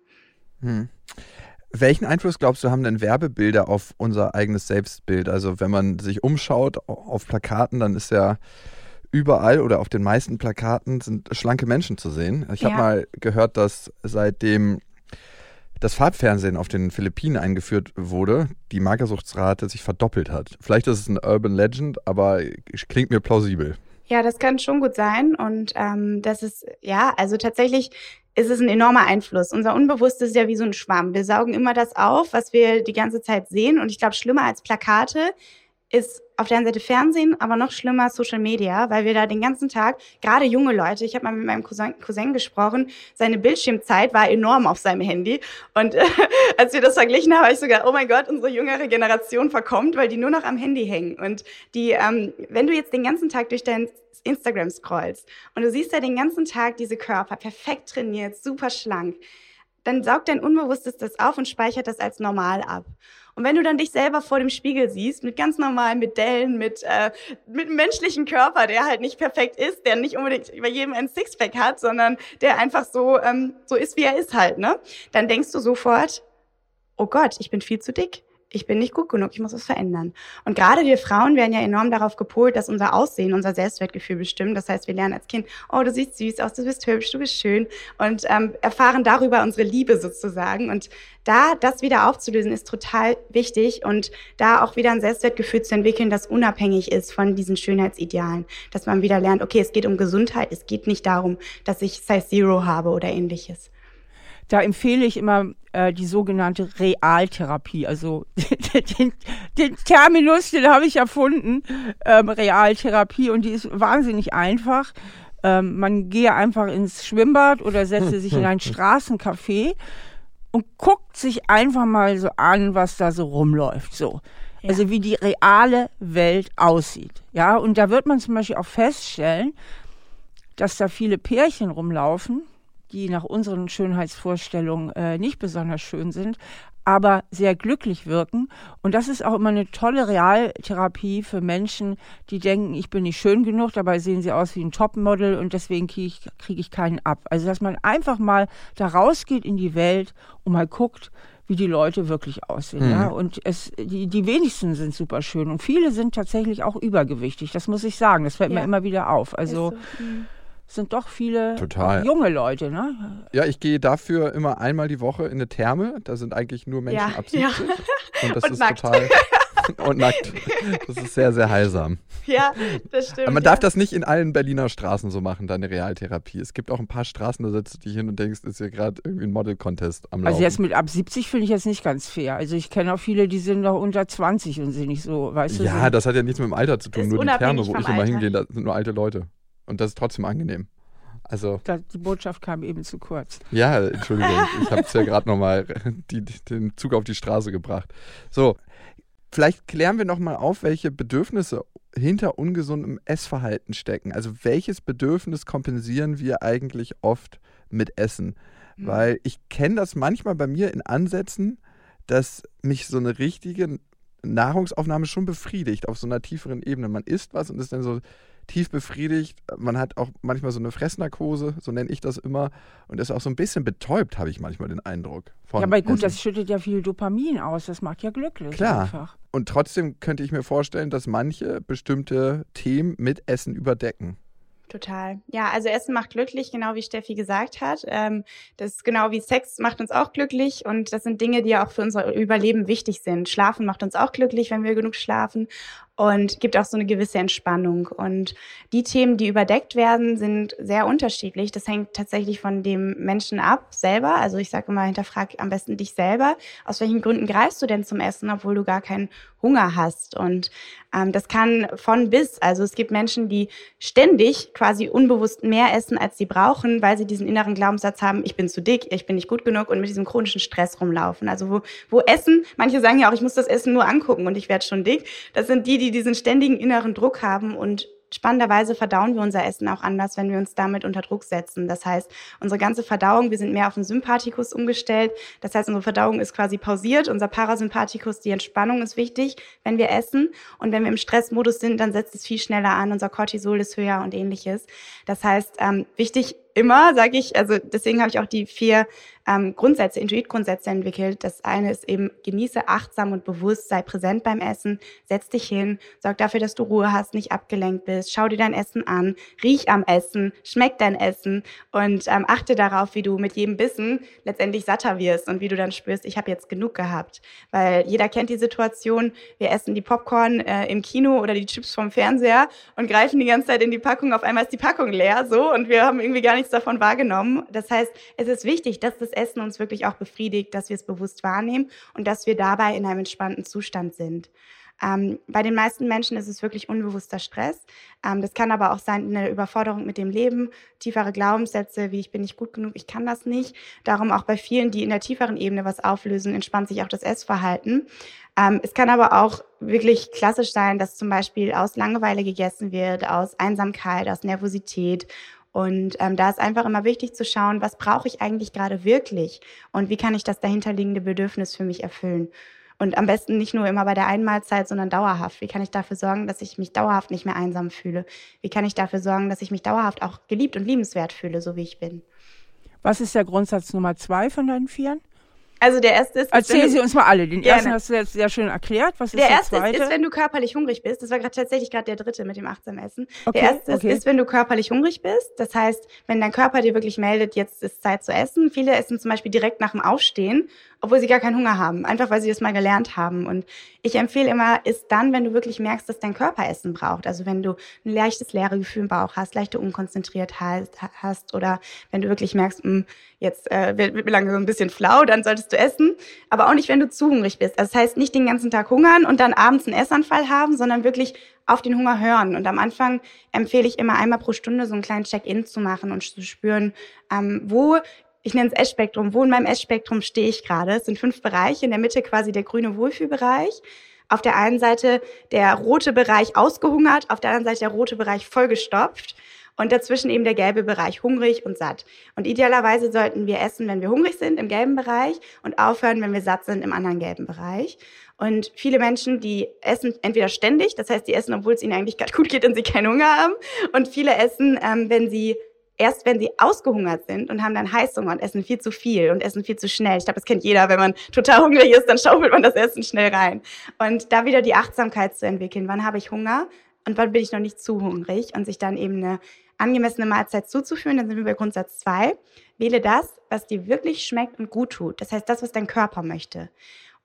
Speaker 2: Hm. Welchen Einfluss glaubst du, haben denn Werbebilder auf unser eigenes Selbstbild? Also wenn man sich umschaut auf Plakaten, dann ist ja überall oder auf den meisten Plakaten sind schlanke Menschen zu sehen. Ich ja. habe mal gehört, dass seitdem das Farbfernsehen auf den Philippinen eingeführt wurde, die Magersuchtsrate sich verdoppelt hat. Vielleicht ist es ein Urban Legend, aber klingt mir plausibel.
Speaker 4: Ja, das kann schon gut sein. Und ähm, das ist, ja, also tatsächlich ist es ein enormer Einfluss. Unser Unbewusstes ist ja wie so ein Schwamm. Wir saugen immer das auf, was wir die ganze Zeit sehen. Und ich glaube, schlimmer als Plakate ist auf der einen Seite Fernsehen, aber noch schlimmer Social Media, weil wir da den ganzen Tag, gerade junge Leute, ich habe mal mit meinem Cousin, Cousin, gesprochen, seine Bildschirmzeit war enorm auf seinem Handy. Und äh, als wir das verglichen haben, habe ich sogar, oh mein Gott, unsere jüngere Generation verkommt, weil die nur noch am Handy hängen. Und die, ähm, wenn du jetzt den ganzen Tag durch dein Instagram scrollst und du siehst ja den ganzen Tag diese Körper, perfekt trainiert, super schlank, dann saugt dein Unbewusstes das auf und speichert das als normal ab. Und wenn du dann dich selber vor dem Spiegel siehst, mit ganz normalen, mit Dellen, mit, äh, mit einem menschlichen Körper, der halt nicht perfekt ist, der nicht unbedingt über jedem ein Sixpack hat, sondern der einfach so, ähm, so ist, wie er ist halt, ne? Dann denkst du sofort, oh Gott, ich bin viel zu dick ich bin nicht gut genug, ich muss was verändern. Und gerade wir Frauen werden ja enorm darauf gepolt, dass unser Aussehen, unser Selbstwertgefühl bestimmt. Das heißt, wir lernen als Kind, oh, du siehst süß aus, du bist hübsch, du bist schön und ähm, erfahren darüber unsere Liebe sozusagen. Und da das wieder aufzulösen, ist total wichtig und da auch wieder ein Selbstwertgefühl zu entwickeln, das unabhängig ist von diesen Schönheitsidealen. Dass man wieder lernt, okay, es geht um Gesundheit, es geht nicht darum, dass ich Size Zero habe oder ähnliches.
Speaker 3: Da empfehle ich immer äh, die sogenannte Realtherapie. Also den, den Terminus, den habe ich erfunden, ähm, Realtherapie, und die ist wahnsinnig einfach. Ähm, man gehe einfach ins Schwimmbad oder setze sich in ein Straßencafé und guckt sich einfach mal so an, was da so rumläuft. So. Ja. Also wie die reale Welt aussieht. Ja, und da wird man zum Beispiel auch feststellen, dass da viele Pärchen rumlaufen, die nach unseren Schönheitsvorstellungen äh, nicht besonders schön sind, aber sehr glücklich wirken. Und das ist auch immer eine tolle Realtherapie für Menschen, die denken, ich bin nicht schön genug, dabei sehen sie aus wie ein Topmodel und deswegen kriege ich, krieg ich keinen ab. Also dass man einfach mal da rausgeht in die Welt und mal guckt, wie die Leute wirklich aussehen. Mhm. Ja? Und es, die, die wenigsten sind super schön und viele sind tatsächlich auch übergewichtig. Das muss ich sagen. Das fällt ja. mir immer wieder auf. Also so. mhm sind doch viele junge Leute, ne?
Speaker 2: Ja, ich gehe dafür immer einmal die Woche in eine Therme. Da sind eigentlich nur Menschen ja, ab 70. Ja. Und das und ist nackt. total. und nackt. Das ist sehr, sehr heilsam.
Speaker 4: Ja, das stimmt.
Speaker 2: Aber man ja. darf das nicht in allen Berliner Straßen so machen, deine Realtherapie. Es gibt auch ein paar Straßen, da setzt du dich hin und denkst, ist hier gerade irgendwie ein Model-Contest am
Speaker 3: Laufen. Also jetzt mit ab 70 finde ich jetzt nicht ganz fair. Also ich kenne auch viele, die sind noch unter 20 und sind nicht so, weißt du.
Speaker 2: Ja, so. das hat ja nichts mit dem Alter zu tun. Nur die Therme, wo ich immer hingehe, da sind nur alte Leute. Und das ist trotzdem angenehm. Also,
Speaker 3: die Botschaft kam eben zu kurz.
Speaker 2: Ja, Entschuldigung, ich habe es ja gerade nochmal den Zug auf die Straße gebracht. So, vielleicht klären wir nochmal auf, welche Bedürfnisse hinter ungesundem Essverhalten stecken. Also welches Bedürfnis kompensieren wir eigentlich oft mit Essen? Mhm. Weil ich kenne das manchmal bei mir in Ansätzen, dass mich so eine richtige Nahrungsaufnahme schon befriedigt auf so einer tieferen Ebene. Man isst was und ist dann so, tief befriedigt. Man hat auch manchmal so eine Fressnarkose, so nenne ich das immer, und ist auch so ein bisschen betäubt, habe ich manchmal den Eindruck.
Speaker 3: ja, aber gut, Essen. das schüttet ja viel Dopamin aus, das macht ja glücklich.
Speaker 2: Klar.
Speaker 3: Einfach.
Speaker 2: Und trotzdem könnte ich mir vorstellen, dass manche bestimmte Themen mit Essen überdecken.
Speaker 4: Total. Ja, also Essen macht glücklich, genau wie Steffi gesagt hat. Ähm, das ist genau wie Sex macht uns auch glücklich und das sind Dinge, die ja auch für unser Überleben wichtig sind. Schlafen macht uns auch glücklich, wenn wir genug schlafen und gibt auch so eine gewisse Entspannung. Und die Themen, die überdeckt werden, sind sehr unterschiedlich. Das hängt tatsächlich von dem Menschen ab selber. Also ich sage immer, hinterfrag am besten dich selber. Aus welchen Gründen greifst du denn zum Essen, obwohl du gar keinen Hunger hast? Und ähm, das kann von bis. Also es gibt Menschen, die ständig quasi unbewusst mehr essen, als sie brauchen, weil sie diesen inneren Glaubenssatz haben, ich bin zu dick, ich bin nicht gut genug und mit diesem chronischen Stress rumlaufen. Also wo, wo Essen, manche sagen ja auch, ich muss das Essen nur angucken und ich werde schon dick. Das sind die, die diesen ständigen inneren Druck haben und spannenderweise verdauen wir unser Essen auch anders, wenn wir uns damit unter Druck setzen. Das heißt, unsere ganze Verdauung, wir sind mehr auf den Sympathikus umgestellt. Das heißt, unsere Verdauung ist quasi pausiert. Unser Parasympathikus, die Entspannung ist wichtig, wenn wir essen. Und wenn wir im Stressmodus sind, dann setzt es viel schneller an. Unser Cortisol ist höher und ähnliches. Das heißt, ähm, wichtig immer, sage ich, also deswegen habe ich auch die vier ähm, Grundsätze, Intuit-Grundsätze entwickelt. Das eine ist eben, genieße achtsam und bewusst, sei präsent beim Essen, setz dich hin, sorg dafür, dass du Ruhe hast, nicht abgelenkt bist, schau dir dein Essen an, riech am Essen, schmeck dein Essen und ähm, achte darauf, wie du mit jedem Bissen letztendlich satter wirst und wie du dann spürst, ich habe jetzt genug gehabt. Weil jeder kennt die Situation, wir essen die Popcorn äh, im Kino oder die Chips vom Fernseher und greifen die ganze Zeit in die Packung, auf einmal ist die Packung leer so und wir haben irgendwie gar nichts davon wahrgenommen. Das heißt, es ist wichtig, dass das Essen uns wirklich auch befriedigt, dass wir es bewusst wahrnehmen und dass wir dabei in einem entspannten Zustand sind. Ähm, bei den meisten Menschen ist es wirklich unbewusster Stress. Ähm, das kann aber auch sein eine Überforderung mit dem Leben, tiefere Glaubenssätze wie ich bin nicht gut genug, ich kann das nicht. Darum auch bei vielen, die in der tieferen Ebene was auflösen, entspannt sich auch das Essverhalten. Ähm, es kann aber auch wirklich klassisch sein, dass zum Beispiel aus Langeweile gegessen wird, aus Einsamkeit, aus Nervosität und ähm, da ist einfach immer wichtig zu schauen, was brauche ich eigentlich gerade wirklich und wie kann ich das dahinterliegende Bedürfnis für mich erfüllen. Und am besten nicht nur immer bei der Einmalzeit, sondern dauerhaft. Wie kann ich dafür sorgen, dass ich mich dauerhaft nicht mehr einsam fühle? Wie kann ich dafür sorgen, dass ich mich dauerhaft auch geliebt und liebenswert fühle, so wie ich bin?
Speaker 3: Was ist der Grundsatz Nummer zwei von deinen Vieren?
Speaker 4: Also der erste ist.
Speaker 3: Erzählen Sie uns mal alle. Den Gerne. ersten hast du jetzt sehr schön erklärt. Was ist der,
Speaker 4: der erste
Speaker 3: zweite?
Speaker 4: Ist, ist, wenn du körperlich hungrig bist. Das war gerade tatsächlich gerade der dritte mit dem achtsamen Essen. Okay, der erste okay. ist, ist, wenn du körperlich hungrig bist. Das heißt, wenn dein Körper dir wirklich meldet, jetzt ist Zeit zu essen. Viele essen zum Beispiel direkt nach dem Aufstehen obwohl sie gar keinen Hunger haben, einfach weil sie das mal gelernt haben. Und ich empfehle immer, ist dann, wenn du wirklich merkst, dass dein Körper Essen braucht. Also wenn du ein leichtes leere Gefühl im Bauch hast, leichte Unkonzentriertheit hast oder wenn du wirklich merkst, mh, hm, jetzt äh, wird, wird mir lange so ein bisschen flau, dann solltest du essen. Aber auch nicht, wenn du zu hungrig bist. Also das heißt, nicht den ganzen Tag hungern und dann abends einen Essanfall haben, sondern wirklich auf den Hunger hören. Und am Anfang empfehle ich immer einmal pro Stunde so einen kleinen Check-in zu machen und zu spüren, ähm, wo ich nenne es Essspektrum. Wo in meinem Essspektrum stehe ich gerade? Es sind fünf Bereiche. In der Mitte quasi der grüne Wohlfühlbereich. Auf der einen Seite der rote Bereich ausgehungert, auf der anderen Seite der rote Bereich vollgestopft und dazwischen eben der gelbe Bereich hungrig und satt. Und idealerweise sollten wir essen, wenn wir hungrig sind im gelben Bereich und aufhören, wenn wir satt sind im anderen gelben Bereich. Und viele Menschen, die essen entweder ständig, das heißt, die essen, obwohl es ihnen eigentlich gerade gut geht und sie keinen Hunger haben. Und viele essen, ähm, wenn sie erst wenn sie ausgehungert sind und haben dann Heißhunger und essen viel zu viel und essen viel zu schnell. Ich glaube, das kennt jeder, wenn man total hungrig ist, dann schaufelt man das Essen schnell rein. Und da wieder die Achtsamkeit zu entwickeln. Wann habe ich Hunger und wann bin ich noch nicht zu hungrig? Und sich dann eben eine angemessene Mahlzeit zuzuführen, dann sind wir bei Grundsatz zwei. Wähle das, was dir wirklich schmeckt und gut tut. Das heißt, das, was dein Körper möchte.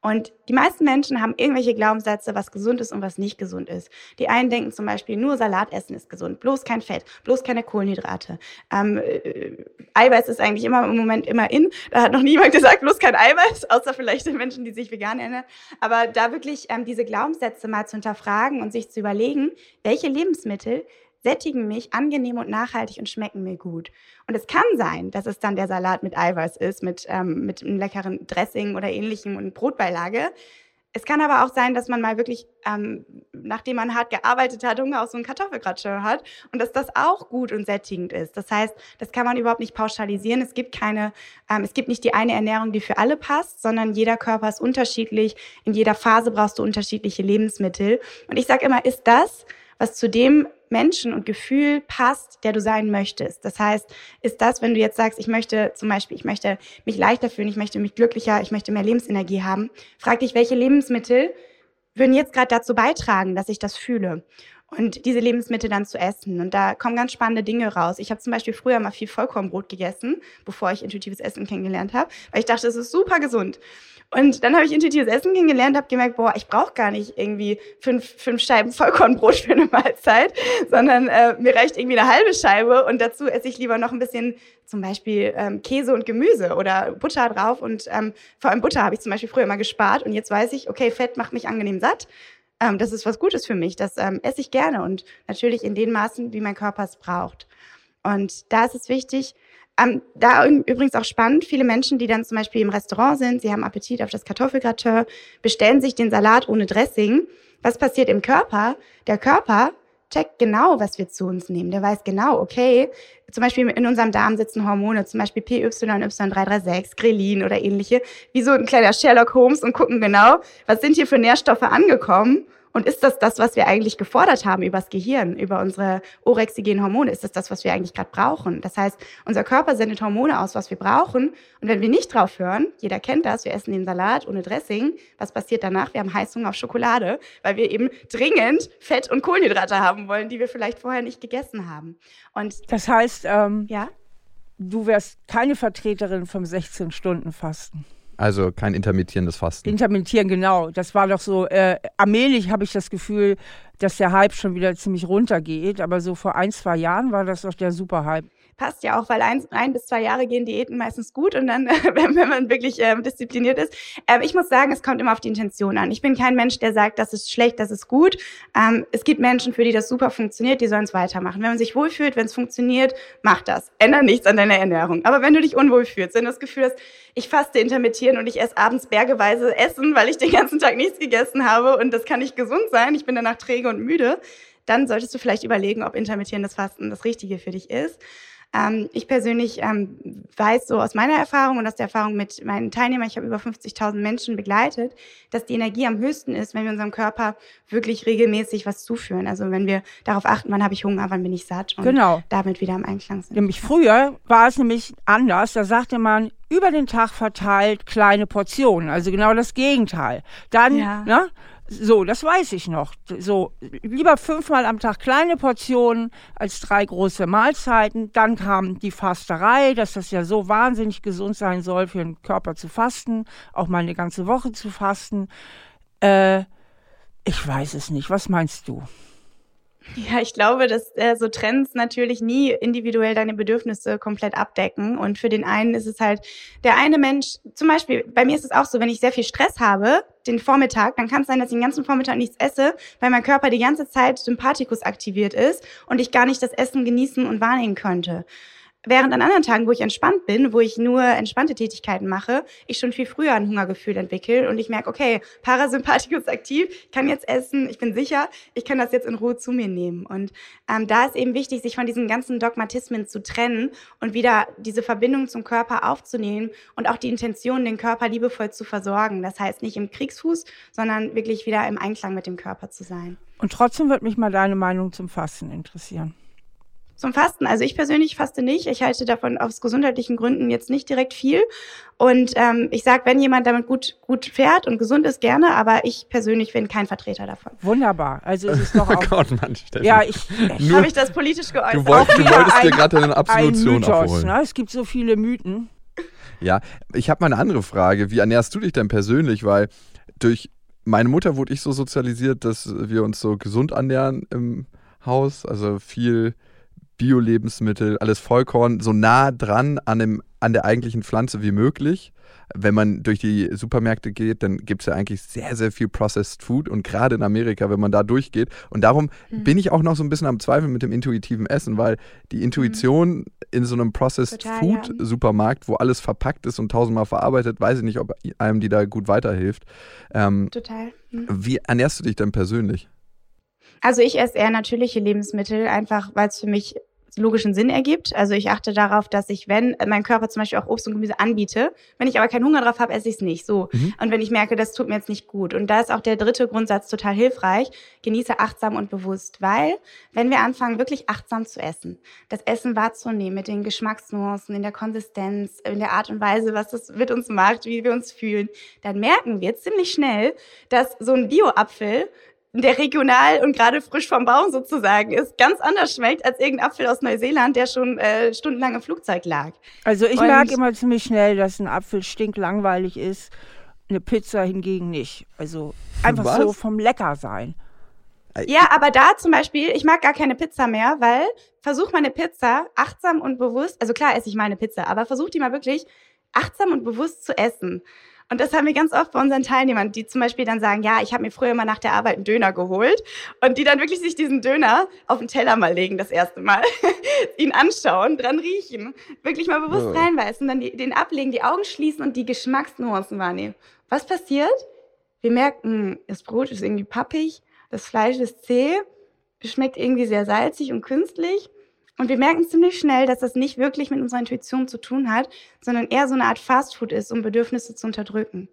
Speaker 4: Und die meisten Menschen haben irgendwelche Glaubenssätze, was gesund ist und was nicht gesund ist. Die einen denken zum Beispiel, nur Salat essen ist gesund, bloß kein Fett, bloß keine Kohlenhydrate. Ähm, äh, Eiweiß ist eigentlich immer im Moment immer in. Da hat noch niemand gesagt, bloß kein Eiweiß, außer vielleicht den Menschen, die sich vegan ernähren. Aber da wirklich ähm, diese Glaubenssätze mal zu hinterfragen und sich zu überlegen, welche Lebensmittel sättigen mich angenehm und nachhaltig und schmecken mir gut. Und es kann sein, dass es dann der Salat mit Eiweiß ist, mit, ähm, mit einem leckeren Dressing oder ähnlichem und Brotbeilage. Es kann aber auch sein, dass man mal wirklich, ähm, nachdem man hart gearbeitet hat, Hunger auf so einen Kartoffelgratsche hat und dass das auch gut und sättigend ist. Das heißt, das kann man überhaupt nicht pauschalisieren. Es gibt keine, ähm, es gibt nicht die eine Ernährung, die für alle passt, sondern jeder Körper ist unterschiedlich. In jeder Phase brauchst du unterschiedliche Lebensmittel. Und ich sage immer, ist das, was zu dem Menschen und Gefühl passt, der du sein möchtest. Das heißt, ist das, wenn du jetzt sagst, ich möchte zum Beispiel, ich möchte mich leichter fühlen, ich möchte mich glücklicher, ich möchte mehr Lebensenergie haben, frag dich, welche Lebensmittel würden jetzt gerade dazu beitragen, dass ich das fühle und diese Lebensmittel dann zu essen. Und da kommen ganz spannende Dinge raus. Ich habe zum Beispiel früher mal viel Vollkornbrot gegessen, bevor ich intuitives Essen kennengelernt habe, weil ich dachte, es ist super gesund. Und dann habe ich intuitives Essen kennengelernt, habe gemerkt, boah, ich brauche gar nicht irgendwie fünf, fünf Scheiben Vollkornbrot für eine Mahlzeit, sondern äh, mir reicht irgendwie eine halbe Scheibe und dazu esse ich lieber noch ein bisschen zum Beispiel ähm, Käse und Gemüse oder Butter drauf. Und ähm, vor allem Butter habe ich zum Beispiel früher immer gespart und jetzt weiß ich, okay, Fett macht mich angenehm satt. Ähm, das ist was Gutes für mich. Das ähm, esse ich gerne und natürlich in den Maßen, wie mein Körper es braucht. Und da ist es wichtig, ähm, da übrigens auch spannend, viele Menschen, die dann zum Beispiel im Restaurant sind, sie haben Appetit auf das Kartoffelgratin, bestellen sich den Salat ohne Dressing. Was passiert im Körper? Der Körper checkt genau, was wir zu uns nehmen. Der weiß genau, okay, zum Beispiel in unserem Darm sitzen Hormone, zum Beispiel PYY336, Grelin oder ähnliche, wie so ein kleiner Sherlock Holmes und gucken genau, was sind hier für Nährstoffe angekommen und ist das das, was wir eigentlich gefordert haben über das Gehirn, über unsere orexigenen Hormone? Ist das das, was wir eigentlich gerade brauchen? Das heißt, unser Körper sendet Hormone aus, was wir brauchen. Und wenn wir nicht drauf hören, jeder kennt das, wir essen den Salat ohne Dressing, was passiert danach? Wir haben Heißhunger auf Schokolade, weil wir eben dringend Fett und Kohlenhydrate haben wollen, die wir vielleicht vorher nicht gegessen haben.
Speaker 3: Und das heißt, ähm, ja? du wärst keine Vertreterin vom 16-Stunden-Fasten.
Speaker 2: Also kein intermittierendes Fasten.
Speaker 3: Intermittieren, genau. Das war doch so, äh, allmählich habe ich das Gefühl, dass der Hype schon wieder ziemlich runtergeht. Aber so vor ein, zwei Jahren war das doch der Superhype.
Speaker 4: Passt ja auch, weil ein, ein bis zwei Jahre gehen Diäten meistens gut und dann, wenn, wenn man wirklich ähm, diszipliniert ist. Ähm, ich muss sagen, es kommt immer auf die Intention an. Ich bin kein Mensch, der sagt, das ist schlecht, das ist gut. Ähm, es gibt Menschen, für die das super funktioniert, die sollen es weitermachen. Wenn man sich wohlfühlt, wenn es funktioniert, mach das. Ändere nichts an deiner Ernährung. Aber wenn du dich unwohl fühlst, wenn du das Gefühl hast, ich faste intermittieren und ich esse abends bergeweise Essen, weil ich den ganzen Tag nichts gegessen habe und das kann nicht gesund sein, ich bin danach träge und müde, dann solltest du vielleicht überlegen, ob intermittierendes Fasten das Richtige für dich ist. Ähm, ich persönlich ähm, weiß so aus meiner Erfahrung und aus der Erfahrung mit meinen Teilnehmern, ich habe über 50.000 Menschen begleitet, dass die Energie am höchsten ist, wenn wir unserem Körper wirklich regelmäßig was zuführen. Also wenn wir darauf achten, wann habe ich Hunger, wann bin ich satt und
Speaker 3: genau.
Speaker 4: damit wieder im Einklang sind.
Speaker 3: Nämlich früher war es nämlich anders. Da sagte man, über den Tag verteilt kleine Portionen, also genau das Gegenteil. Dann, ja. ne, so, das weiß ich noch. So, lieber fünfmal am Tag kleine Portionen als drei große Mahlzeiten. Dann kam die Fasterei, dass das ja so wahnsinnig gesund sein soll, für den Körper zu fasten, auch mal eine ganze Woche zu fasten. Äh, ich weiß es nicht. Was meinst du?
Speaker 4: Ja, ich glaube, dass äh, so Trends natürlich nie individuell deine Bedürfnisse komplett abdecken. Und für den einen ist es halt, der eine Mensch, zum Beispiel, bei mir ist es auch so, wenn ich sehr viel Stress habe, den Vormittag, dann kann es sein, dass ich den ganzen Vormittag nichts esse, weil mein Körper die ganze Zeit Sympathikus aktiviert ist und ich gar nicht das Essen genießen und wahrnehmen könnte. Während an anderen Tagen, wo ich entspannt bin, wo ich nur entspannte Tätigkeiten mache, ich schon viel früher ein Hungergefühl entwickle und ich merke, okay, Parasympathikus aktiv, ich kann jetzt essen, ich bin sicher, ich kann das jetzt in Ruhe zu mir nehmen. Und ähm, da ist eben wichtig, sich von diesen ganzen Dogmatismen zu trennen und wieder diese Verbindung zum Körper aufzunehmen und auch die Intention, den Körper liebevoll zu versorgen. Das heißt nicht im Kriegsfuß, sondern wirklich wieder im Einklang mit dem Körper zu sein.
Speaker 3: Und trotzdem wird mich mal deine Meinung zum Fasten interessieren
Speaker 4: zum Fasten. Also ich persönlich faste nicht. Ich halte davon aus gesundheitlichen Gründen jetzt nicht direkt viel. Und ähm, ich sage, wenn jemand damit gut gut fährt und gesund ist, gerne. Aber ich persönlich bin kein Vertreter davon.
Speaker 3: Wunderbar. Also es ist doch auch.
Speaker 2: Gott, Mann,
Speaker 3: ja, ich.
Speaker 4: Habe ich das politisch geäußert?
Speaker 2: Du, wollt, du wolltest dir gerade eine Absolution
Speaker 3: ein Mythos,
Speaker 2: abholen.
Speaker 3: Ne? Es gibt so viele Mythen.
Speaker 2: Ja, ich habe mal eine andere Frage. Wie ernährst du dich denn persönlich? Weil durch meine Mutter wurde ich so sozialisiert, dass wir uns so gesund ernähren im Haus. Also viel Bio-Lebensmittel, alles Vollkorn, so nah dran an, dem, an der eigentlichen Pflanze wie möglich. Wenn man durch die Supermärkte geht, dann gibt es ja eigentlich sehr, sehr viel Processed Food und gerade in Amerika, wenn man da durchgeht. Und darum mhm. bin ich auch noch so ein bisschen am Zweifeln mit dem intuitiven Essen, weil die Intuition mhm. in so einem Processed Total, Food. Supermarkt, wo alles verpackt ist und tausendmal verarbeitet, weiß ich nicht, ob einem die da gut weiterhilft. Ähm,
Speaker 4: Total.
Speaker 2: Mhm. Wie ernährst du dich denn persönlich?
Speaker 4: Also ich esse eher natürliche Lebensmittel, einfach weil es für mich logischen Sinn ergibt. Also ich achte darauf, dass ich, wenn mein Körper zum Beispiel auch Obst und Gemüse anbiete, wenn ich aber keinen Hunger drauf habe, esse ich es nicht. So. Mhm. Und wenn ich merke, das tut mir jetzt nicht gut. Und da ist auch der dritte Grundsatz total hilfreich. Genieße achtsam und bewusst. Weil, wenn wir anfangen, wirklich achtsam zu essen, das Essen wahrzunehmen mit den Geschmacksnuancen, in der Konsistenz, in der Art und Weise, was das mit uns macht, wie wir uns fühlen, dann merken wir ziemlich schnell, dass so ein Bio-Apfel der regional und gerade frisch vom Baum sozusagen ist, ganz anders schmeckt als irgendein Apfel aus Neuseeland, der schon äh, stundenlang im Flugzeug lag.
Speaker 3: Also ich und merke immer ziemlich schnell, dass ein Apfel stinklangweilig ist, eine Pizza hingegen nicht. Also einfach Was? so vom Leckersein.
Speaker 4: Ja, aber da zum Beispiel, ich mag gar keine Pizza mehr, weil versuch meine Pizza achtsam und bewusst, also klar esse ich mal eine Pizza, aber versuch die mal wirklich achtsam und bewusst zu essen. Und das haben wir ganz oft bei unseren Teilnehmern, die zum Beispiel dann sagen, ja, ich habe mir früher mal nach der Arbeit einen Döner geholt und die dann wirklich sich diesen Döner auf den Teller mal legen, das erste Mal, ihn anschauen, dran riechen, wirklich mal bewusst ja. reinbeißen, dann die, den ablegen, die Augen schließen und die Geschmacksnuancen wahrnehmen. Was passiert? Wir merken, das Brot ist irgendwie pappig, das Fleisch ist zäh, es schmeckt irgendwie sehr salzig und künstlich. Und wir merken ziemlich schnell, dass das nicht wirklich mit unserer Intuition zu tun hat, sondern eher so eine Art Fastfood ist, um Bedürfnisse zu unterdrücken.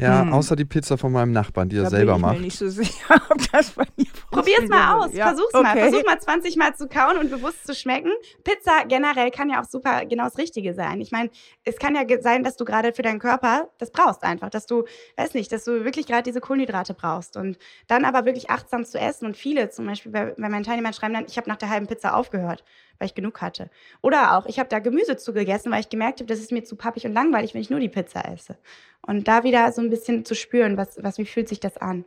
Speaker 2: Ja, hm. außer die Pizza von meinem Nachbarn, die da er selber macht.
Speaker 3: Ich bin mir nicht so sicher, ob das bei mir
Speaker 4: Probier's mal aus, ja. versuch's okay. mal. Versuch mal 20 Mal zu kauen und bewusst zu schmecken. Pizza generell kann ja auch super genau das Richtige sein. Ich meine, es kann ja sein, dass du gerade für deinen Körper das brauchst einfach, dass du, weiß nicht, dass du wirklich gerade diese Kohlenhydrate brauchst und dann aber wirklich achtsam zu essen und viele zum Beispiel bei, bei meinen Teilnehmern schreiben dann, ich habe nach der halben Pizza aufgehört weil ich genug hatte. Oder auch, ich habe da Gemüse zugegessen, weil ich gemerkt habe, das ist mir zu pappig und langweilig, wenn ich nur die Pizza esse. Und da wieder so ein bisschen zu spüren, was, was wie fühlt sich das an.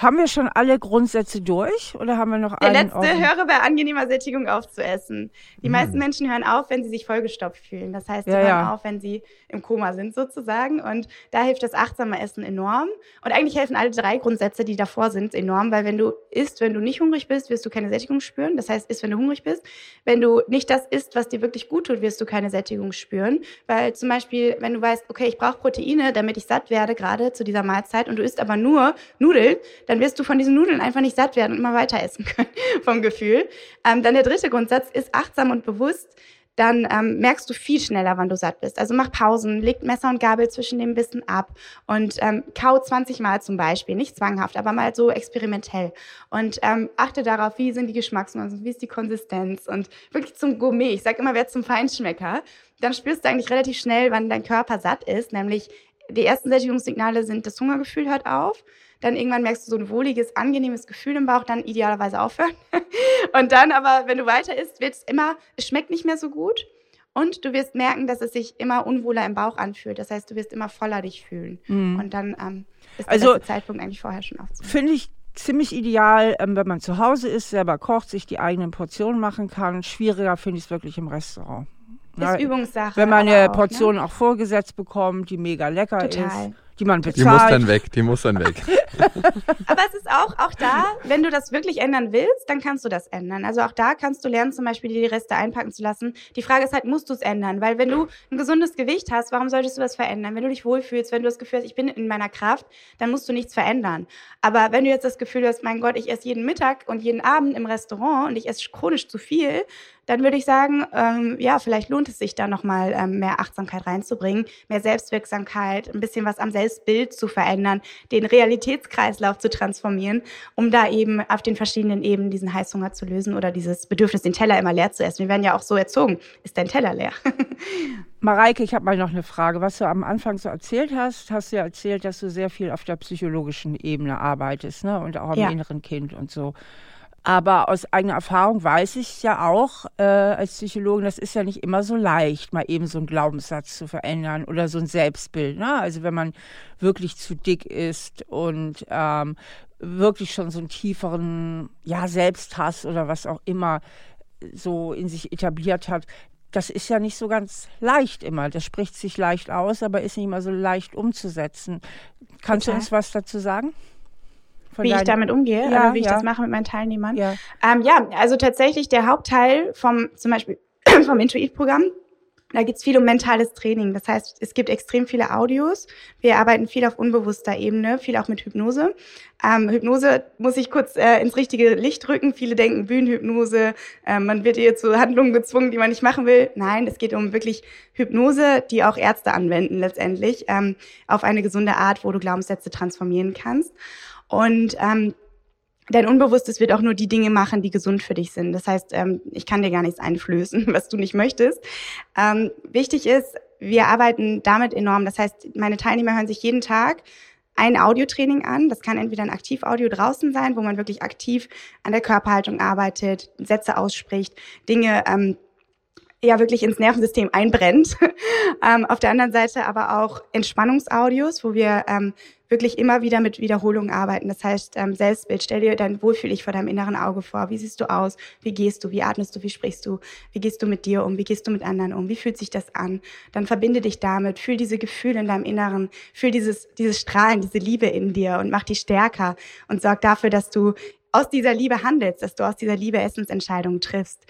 Speaker 3: Haben wir schon alle Grundsätze durch oder haben wir noch
Speaker 4: Der
Speaker 3: einen
Speaker 4: letzte,
Speaker 3: offen?
Speaker 4: höre bei angenehmer Sättigung auf zu essen. Die
Speaker 2: Hm.
Speaker 4: meisten Menschen hören auf, wenn sie sich vollgestopft fühlen. Das heißt, sie
Speaker 3: Ja,
Speaker 4: hören
Speaker 3: ja.
Speaker 4: auf, wenn sie im Koma sind sozusagen. Und da hilft das achtsame Essen enorm. Und eigentlich helfen alle drei Grundsätze, die davor sind, enorm, weil wenn du isst, wenn du nicht hungrig bist, wirst du keine Sättigung spüren. Das heißt, isst, wenn du hungrig bist. Wenn du nicht das isst, was dir wirklich gut tut, wirst du keine Sättigung spüren. Weil zum Beispiel, wenn du weißt, okay, ich brauche Proteine, damit ich satt werde, gerade zu dieser Mahlzeit, und du isst aber nur Nudeln, dann wirst du von diesen Nudeln einfach nicht satt werden und immer weiter essen können, vom Gefühl. Ähm, dann der dritte Grundsatz ist achtsam und bewusst. Dann ähm, merkst du viel schneller, wann du satt bist. Also mach Pausen, leg Messer und Gabel zwischen den Bissen ab und ähm, kau 20 Mal zum Beispiel. Nicht zwanghaft, aber mal so experimentell. Und ähm, achte darauf, wie sind die Geschmacksnuancen, wie ist die Konsistenz und wirklich zum Gourmet. Ich sag immer, wer zum Feinschmecker. Dann spürst du eigentlich relativ schnell, wann dein Körper satt ist. Nämlich die ersten Sättigungssignale sind, das Hungergefühl hört auf. Dann irgendwann merkst du so ein wohliges, angenehmes Gefühl im Bauch, dann idealerweise aufhören. Und dann aber, wenn du weiter isst, wird es immer, es schmeckt nicht mehr so gut. Und du wirst merken, dass es sich immer unwohler im Bauch anfühlt. Das heißt, du wirst immer voller dich fühlen.
Speaker 3: Mhm.
Speaker 4: Und dann ähm, ist
Speaker 3: Also-
Speaker 4: der Zeitpunkt eigentlich vorher schon aufzuhören.
Speaker 3: Finde ich ziemlich ideal, ähm, wenn man zu Hause ist, selber kocht, sich die eigenen Portionen machen kann. Schwieriger finde ich es wirklich im Restaurant. Ja,
Speaker 4: Ist Übungssache.
Speaker 3: wenn man eine
Speaker 4: auch,
Speaker 3: Portion
Speaker 4: Ne?
Speaker 3: auch vorgesetzt bekommt, die mega lecker
Speaker 4: Total.
Speaker 3: ist, die man
Speaker 2: Die muss dann
Speaker 3: bezahlt.
Speaker 2: weg, die muss dann weg.
Speaker 4: Aber es ist auch, auch da, wenn du das wirklich ändern willst, dann kannst du das ändern. Also auch da kannst du lernen, zum Beispiel dir die Reste einpacken zu lassen. Die Frage ist halt, musst du es ändern? Weil wenn du ein gesundes Gewicht hast, warum solltest du was verändern? Wenn du dich wohlfühlst, wenn du das Gefühl hast, ich bin in meiner Kraft, dann musst du nichts verändern. Aber wenn du jetzt das Gefühl hast, mein Gott, ich esse jeden Mittag und jeden Abend im Restaurant und ich esse chronisch zu viel, dann würde ich sagen, ähm, ja, vielleicht lohnt es sich da nochmal ähm, mehr Achtsamkeit reinzubringen, mehr Selbstwirksamkeit, ein bisschen was am Selbstbild zu verändern, den Realitätskreislauf zu transformieren, um da eben auf den verschiedenen Ebenen diesen Heißhunger zu lösen oder dieses Bedürfnis, den Teller immer leer zu essen. Wir werden ja auch so erzogen, ist dein Teller leer?
Speaker 3: Mareike, ich habe mal noch eine Frage. Was du am Anfang so erzählt hast, hast du ja erzählt, dass du sehr viel auf der psychologischen Ebene arbeitest ne? und auch am
Speaker 4: Ja.
Speaker 3: inneren Kind und so. Aber aus eigener Erfahrung weiß ich ja auch äh, als Psychologin, das ist ja nicht immer so leicht, mal eben so einen Glaubenssatz zu verändern oder so ein Selbstbild. Ne? Also wenn man wirklich zu dick ist und ähm, wirklich schon so einen tieferen ja, Selbsthass oder was auch immer so in sich etabliert hat, das ist ja nicht so ganz leicht immer. Das spricht sich leicht aus, aber ist nicht immer so leicht umzusetzen. Kannst
Speaker 4: Total.
Speaker 3: du uns was dazu sagen? Von
Speaker 4: wie ich damit umgehe
Speaker 3: Ja,
Speaker 4: oder wie ich
Speaker 3: ja.
Speaker 4: das mache mit meinen Teilnehmern.
Speaker 3: Ja.
Speaker 4: Ähm, ja, also tatsächlich der Hauptteil vom zum Beispiel vom Intuit-Programm. Da geht's viel um mentales Training. Das heißt, es gibt extrem viele Audios. Wir arbeiten viel auf unbewusster Ebene, viel auch mit Hypnose. Ähm, Hypnose muss ich kurz äh, ins richtige Licht rücken. Viele denken Bühnenhypnose, äh, man wird hier zu Handlungen gezwungen, die man nicht machen will. Nein, es geht um wirklich Hypnose, die auch Ärzte anwenden letztendlich, ähm, auf eine gesunde Art, wo du Glaubenssätze transformieren kannst. Und ähm, Dein Unbewusstes wird auch nur die Dinge machen, die gesund für dich sind. Das heißt, ähm, ich kann dir gar nichts einflößen, was du nicht möchtest. Ähm, wichtig ist, wir arbeiten damit enorm. Das heißt, meine Teilnehmer hören sich jeden Tag ein Audiotraining an. Das kann entweder ein Aktivaudio draußen sein, wo man wirklich aktiv an der Körperhaltung arbeitet, Sätze ausspricht, Dinge ähm, ja wirklich ins Nervensystem einbrennt. ähm, auf der anderen Seite aber auch Entspannungsaudios, wo wir ähm, wirklich immer wieder mit Wiederholungen arbeiten. Das heißt, ähm, Selbstbild, stell dir dein Wohlfühl-Ich vor deinem inneren Auge vor. Wie siehst du aus? Wie gehst du? Wie atmest du? Wie sprichst du? Wie gehst du mit dir um? Wie gehst du mit anderen um? Wie fühlt sich das an? Dann verbinde dich damit, fühl diese Gefühle in deinem Inneren, fühl dieses, dieses Strahlen, diese Liebe in dir und mach die stärker und sorg dafür, dass du aus dieser Liebe handelst, dass du aus dieser Liebe Essensentscheidungen triffst.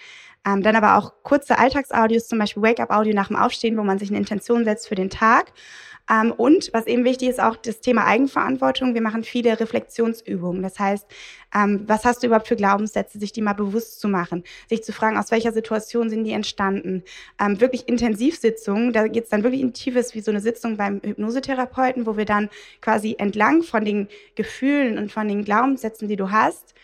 Speaker 4: Ähm, dann aber auch kurze Alltagsaudios, zum Beispiel Wake-up-Audio nach dem Aufstehen, wo man sich eine Intention setzt für den Tag. Ähm, und was eben wichtig ist, auch das Thema Eigenverantwortung. Wir machen viele Reflexionsübungen. Das heißt, ähm, was hast du überhaupt für Glaubenssätze, sich die mal bewusst zu machen, sich zu fragen, aus welcher Situation sind die entstanden. Ähm, wirklich Intensivsitzungen, da geht's dann wirklich in Tiefes wie so eine Sitzung beim Hypnosetherapeuten, wo wir dann quasi entlang von den Gefühlen und von den Glaubenssätzen, die du hast,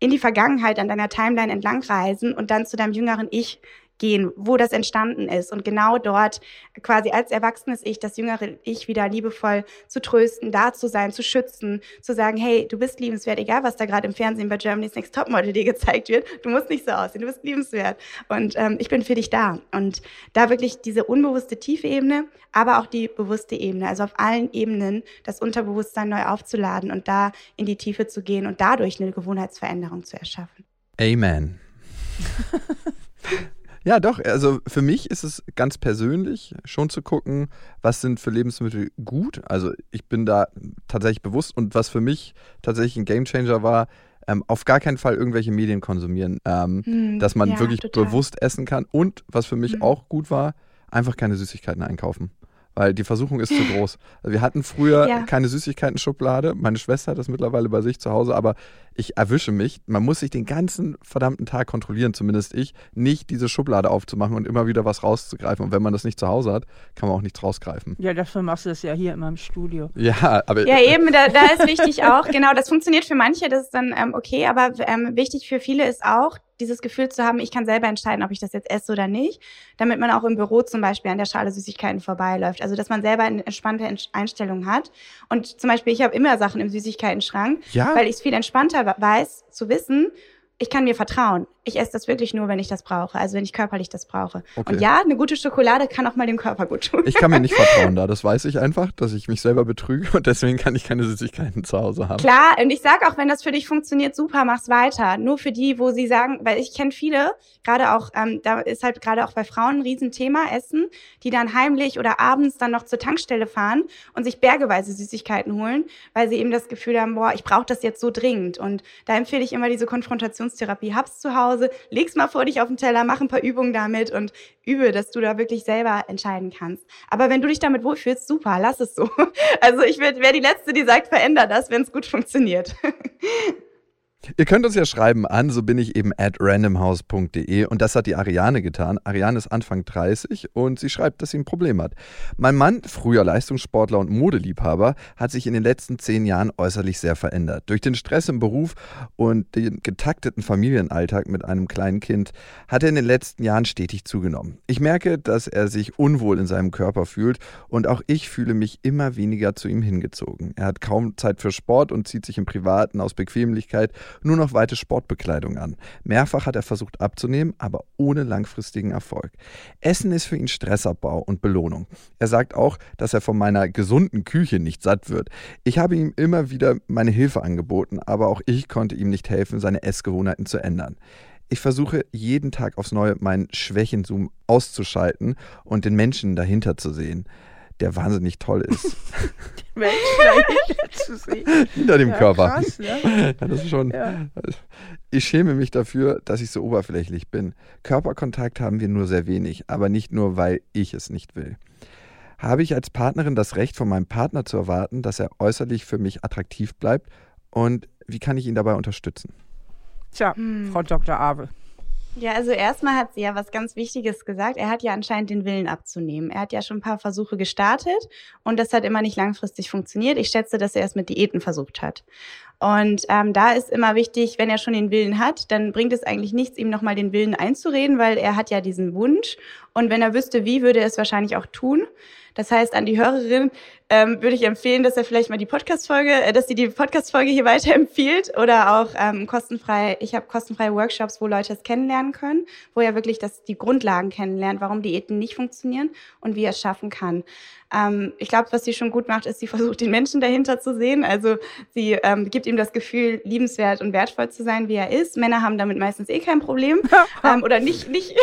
Speaker 4: in die Vergangenheit an deiner Timeline entlang reisen und dann zu deinem jüngeren Ich gehen, wo das entstanden ist und genau dort quasi als erwachsenes Ich, das jüngere Ich wieder liebevoll zu trösten, da zu sein, zu schützen, zu sagen, hey, du bist liebenswert, egal was da gerade im Fernsehen bei Germany's Next Topmodel dir gezeigt wird, du musst nicht so aussehen, du bist liebenswert und ähm, ich bin für dich da und da wirklich diese unbewusste tiefe Ebene, aber auch die bewusste Ebene, also auf allen Ebenen das Unterbewusstsein neu aufzuladen und da in die Tiefe zu gehen und dadurch eine Gewohnheitsveränderung zu erschaffen.
Speaker 2: Amen. Ja, doch. Also für mich ist es ganz persönlich schon zu gucken, was sind für Lebensmittel gut. Also ich bin da tatsächlich bewusst und was für mich tatsächlich ein Gamechanger war, ähm, auf gar keinen Fall irgendwelche Medien konsumieren, ähm, hm, dass man ja, wirklich total. bewusst essen kann. Und was für mich hm. auch gut war, einfach keine Süßigkeiten einkaufen weil die Versuchung ist zu groß. Also wir hatten früher ja. keine Süßigkeiten-Schublade. Meine Schwester hat das mittlerweile bei sich zu Hause, aber ich erwische mich. Man muss sich den ganzen verdammten Tag kontrollieren, zumindest ich, nicht diese Schublade aufzumachen und immer wieder was rauszugreifen. Und wenn man das nicht zu Hause hat, kann man auch nichts rausgreifen.
Speaker 3: Ja, dafür machst du das ja hier immer im Studio.
Speaker 2: Ja, aber.
Speaker 4: Ja, eben, da, da ist wichtig auch, genau, das funktioniert für manche, das ist dann ähm, okay, aber ähm, wichtig für viele ist auch, dieses Gefühl zu haben, ich kann selber entscheiden, ob ich das jetzt esse oder nicht, damit man auch im Büro zum Beispiel an der Schale Süßigkeiten vorbeiläuft. Also dass man selber eine entspannte Einstellung hat. Und zum Beispiel, ich habe immer Sachen im Süßigkeiten-Schrank, ja? weil ich es viel entspannter weiß, zu wissen, ich kann mir vertrauen ich esse das wirklich nur, wenn ich das brauche, also wenn ich körperlich das brauche. Okay. Und ja, eine gute Schokolade kann auch mal dem Körper gut tun.
Speaker 2: Ich kann mir nicht vertrauen da, das weiß ich einfach, dass ich mich selber betrüge und deswegen kann ich keine Süßigkeiten zu Hause haben.
Speaker 4: Klar, und ich sage auch, wenn das für dich funktioniert, super, mach's weiter. Nur für die, wo sie sagen, weil ich kenne viele, gerade auch, ähm, da ist halt gerade auch bei Frauen ein Riesenthema, Essen, die dann heimlich oder abends dann noch zur Tankstelle fahren und sich bergeweise Süßigkeiten holen, weil sie eben das Gefühl haben, boah, ich brauche das jetzt so dringend. Und da empfehle ich immer diese Konfrontationstherapie, hab's zu Hause Hause, leg's mal vor dich auf den Teller, mach ein paar Übungen damit und übe, dass du da wirklich selber entscheiden kannst. Aber wenn du dich damit wohlfühlst, super, lass es so. Also ich wäre die Letzte, die sagt, veränder das, wenn es gut funktioniert.
Speaker 2: Ihr könnt uns ja schreiben an, so bin ich eben at randomhouse.de und das hat die Ariane getan. Ariane ist Anfang 30 und sie schreibt, dass sie ein Problem hat. Mein Mann, früher Leistungssportler und Modeliebhaber, hat sich in den letzten zehn Jahren äußerlich sehr verändert. Durch den Stress im Beruf und den getakteten Familienalltag mit einem kleinen Kind hat er in den letzten Jahren stetig zugenommen. Ich merke, dass er sich unwohl in seinem Körper fühlt und auch ich fühle mich immer weniger zu ihm hingezogen. Er hat kaum Zeit für Sport und zieht sich im Privaten aus Bequemlichkeit nur noch weite Sportbekleidung an. Mehrfach hat er versucht abzunehmen, aber ohne langfristigen Erfolg. Essen ist für ihn Stressabbau und Belohnung. Er sagt auch, dass er von meiner gesunden Küche nicht satt wird. Ich habe ihm immer wieder meine Hilfe angeboten, aber auch ich konnte ihm nicht helfen, seine Essgewohnheiten zu ändern. Ich versuche jeden Tag aufs Neue meinen Schwächenzoom auszuschalten und den Menschen dahinter zu sehen der wahnsinnig toll ist. Hinter dem ja, Körper. Krass, ja. ja. das ist schon. Ja. Ich schäme mich dafür, dass ich so oberflächlich bin. Körperkontakt haben wir nur sehr wenig, aber nicht nur, weil ich es nicht will. Habe ich als Partnerin das Recht von meinem Partner zu erwarten, dass er äußerlich für mich attraktiv bleibt? Und wie kann ich ihn dabei unterstützen?
Speaker 3: Tja, hm. Frau Dr. Abe.
Speaker 4: Ja, also erstmal hat sie ja was ganz Wichtiges gesagt. Er hat ja anscheinend den Willen abzunehmen. Er hat ja schon ein paar Versuche gestartet und das hat immer nicht langfristig funktioniert. Ich schätze, dass er es mit Diäten versucht hat. Und ähm, da ist immer wichtig, wenn er schon den Willen hat, dann bringt es eigentlich nichts, ihm nochmal den Willen einzureden, weil er hat ja diesen Wunsch. Und wenn er wüsste, wie, würde er es wahrscheinlich auch tun. Das heißt, an die Hörerin ähm, würde ich empfehlen, dass er vielleicht mal die Podcast-Folge, äh, dass sie die Podcast-Folge hier weiterempfiehlt oder auch ähm, kostenfrei. Ich habe kostenfreie Workshops, wo Leute es kennenlernen können, wo er wirklich das, die Grundlagen kennenlernt, warum Diäten nicht funktionieren und wie er es schaffen kann. Ähm, ich glaube, was sie schon gut macht, ist, sie versucht, den Menschen dahinter zu sehen. Also sie ähm, gibt ihm das Gefühl, liebenswert und wertvoll zu sein, wie er ist. Männer haben damit meistens eh kein Problem ähm, oder nicht, nicht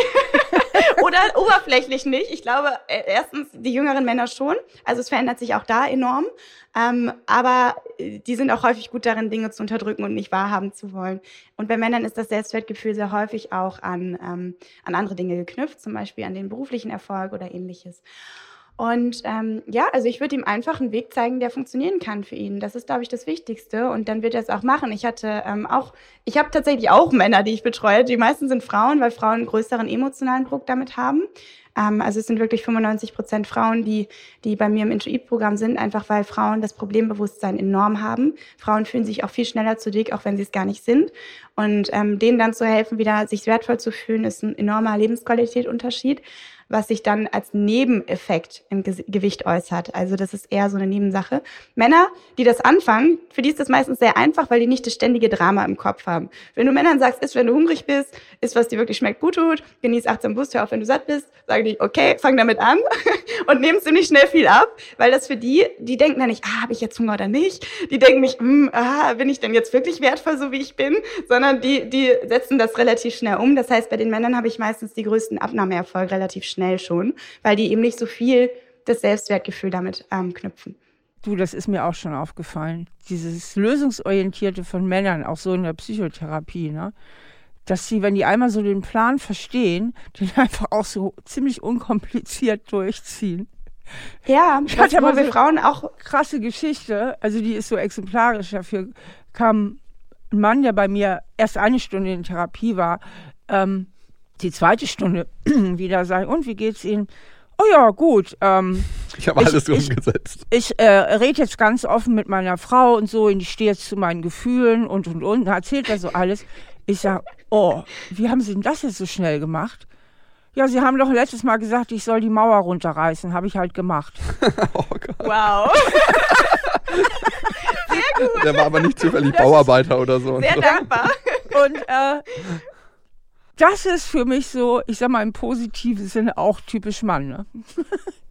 Speaker 4: oder oberflächlich nicht. Ich glaube, äh, erstens die jüngeren Männer schon. Also es verändert sich auch da enorm. Ähm, aber äh, die sind auch häufig gut darin, Dinge zu unterdrücken und nicht wahrhaben zu wollen. Und bei Männern ist das Selbstwertgefühl sehr häufig auch an, ähm, an andere Dinge geknüpft, zum Beispiel an den beruflichen Erfolg oder ähnliches. Und ähm, ja, also ich würde ihm einfach einen Weg zeigen, der funktionieren kann für ihn. Das ist, glaube ich, das Wichtigste. Und dann wird er es auch machen. Ich hatte ähm, auch, ich habe tatsächlich auch Männer, die ich betreue. Die meisten sind Frauen, weil Frauen einen größeren emotionalen Druck damit haben. Ähm, also es sind wirklich 95 Prozent Frauen, die, die bei mir im Intuit-Programm sind, einfach weil Frauen das Problembewusstsein enorm haben. Frauen fühlen sich auch viel schneller zu dick, auch wenn sie es gar nicht sind. Und ähm, denen dann zu helfen, wieder sich wertvoll zu fühlen, ist ein enormer Lebensqualitätsunterschied was sich dann als Nebeneffekt im Gewicht äußert. Also das ist eher so eine Nebensache. Männer, die das anfangen, für die ist das meistens sehr einfach, weil die nicht das ständige Drama im Kopf haben. Wenn du Männern sagst, isst, wenn du hungrig bist, isst, was dir wirklich schmeckt, gut tut, genieß achtsam Bus, hör auf, wenn du satt bist, sagen die, okay, fang damit an und nehmen ziemlich schnell viel ab, weil das für die, die denken dann nicht, ah, habe ich jetzt Hunger oder nicht? Die denken nicht, hm, ah, bin ich denn jetzt wirklich wertvoll, so wie ich bin? Sondern die, die setzen das relativ schnell um. Das heißt, bei den Männern habe ich meistens die größten Abnahmeerfolge relativ schnell schnell schon, weil die eben nicht so viel das Selbstwertgefühl damit ähm, knüpfen.
Speaker 3: Du, das ist mir auch schon aufgefallen. Dieses Lösungsorientierte von Männern, auch so in der Psychotherapie, ne? dass sie, wenn die einmal so den Plan verstehen, den einfach auch so ziemlich unkompliziert durchziehen.
Speaker 4: Ja, ich hatte aber wir Frauen auch
Speaker 3: krasse Geschichte, also die ist so exemplarisch. Dafür kam ein Mann, der bei mir erst eine Stunde in Therapie war, ähm, die zweite Stunde wieder sagen, und wie geht's Ihnen? Oh ja, gut. Ähm,
Speaker 2: ich habe alles ich, umgesetzt.
Speaker 3: Ich, ich äh, rede jetzt ganz offen mit meiner Frau und so, und ich stehe jetzt zu meinen Gefühlen und und und. Erzählt er so alles. Ich sage, oh, wie haben Sie denn das jetzt so schnell gemacht? Ja, Sie haben doch letztes Mal gesagt, ich soll die Mauer runterreißen. Habe ich halt gemacht.
Speaker 4: oh Gott. Wow.
Speaker 2: Sehr gut. Der war aber nicht zufällig Bauarbeiter oder so.
Speaker 4: Sehr dankbar.
Speaker 3: Und äh, das ist für mich so, ich sag mal im positiven Sinne auch typisch Mann. Ne?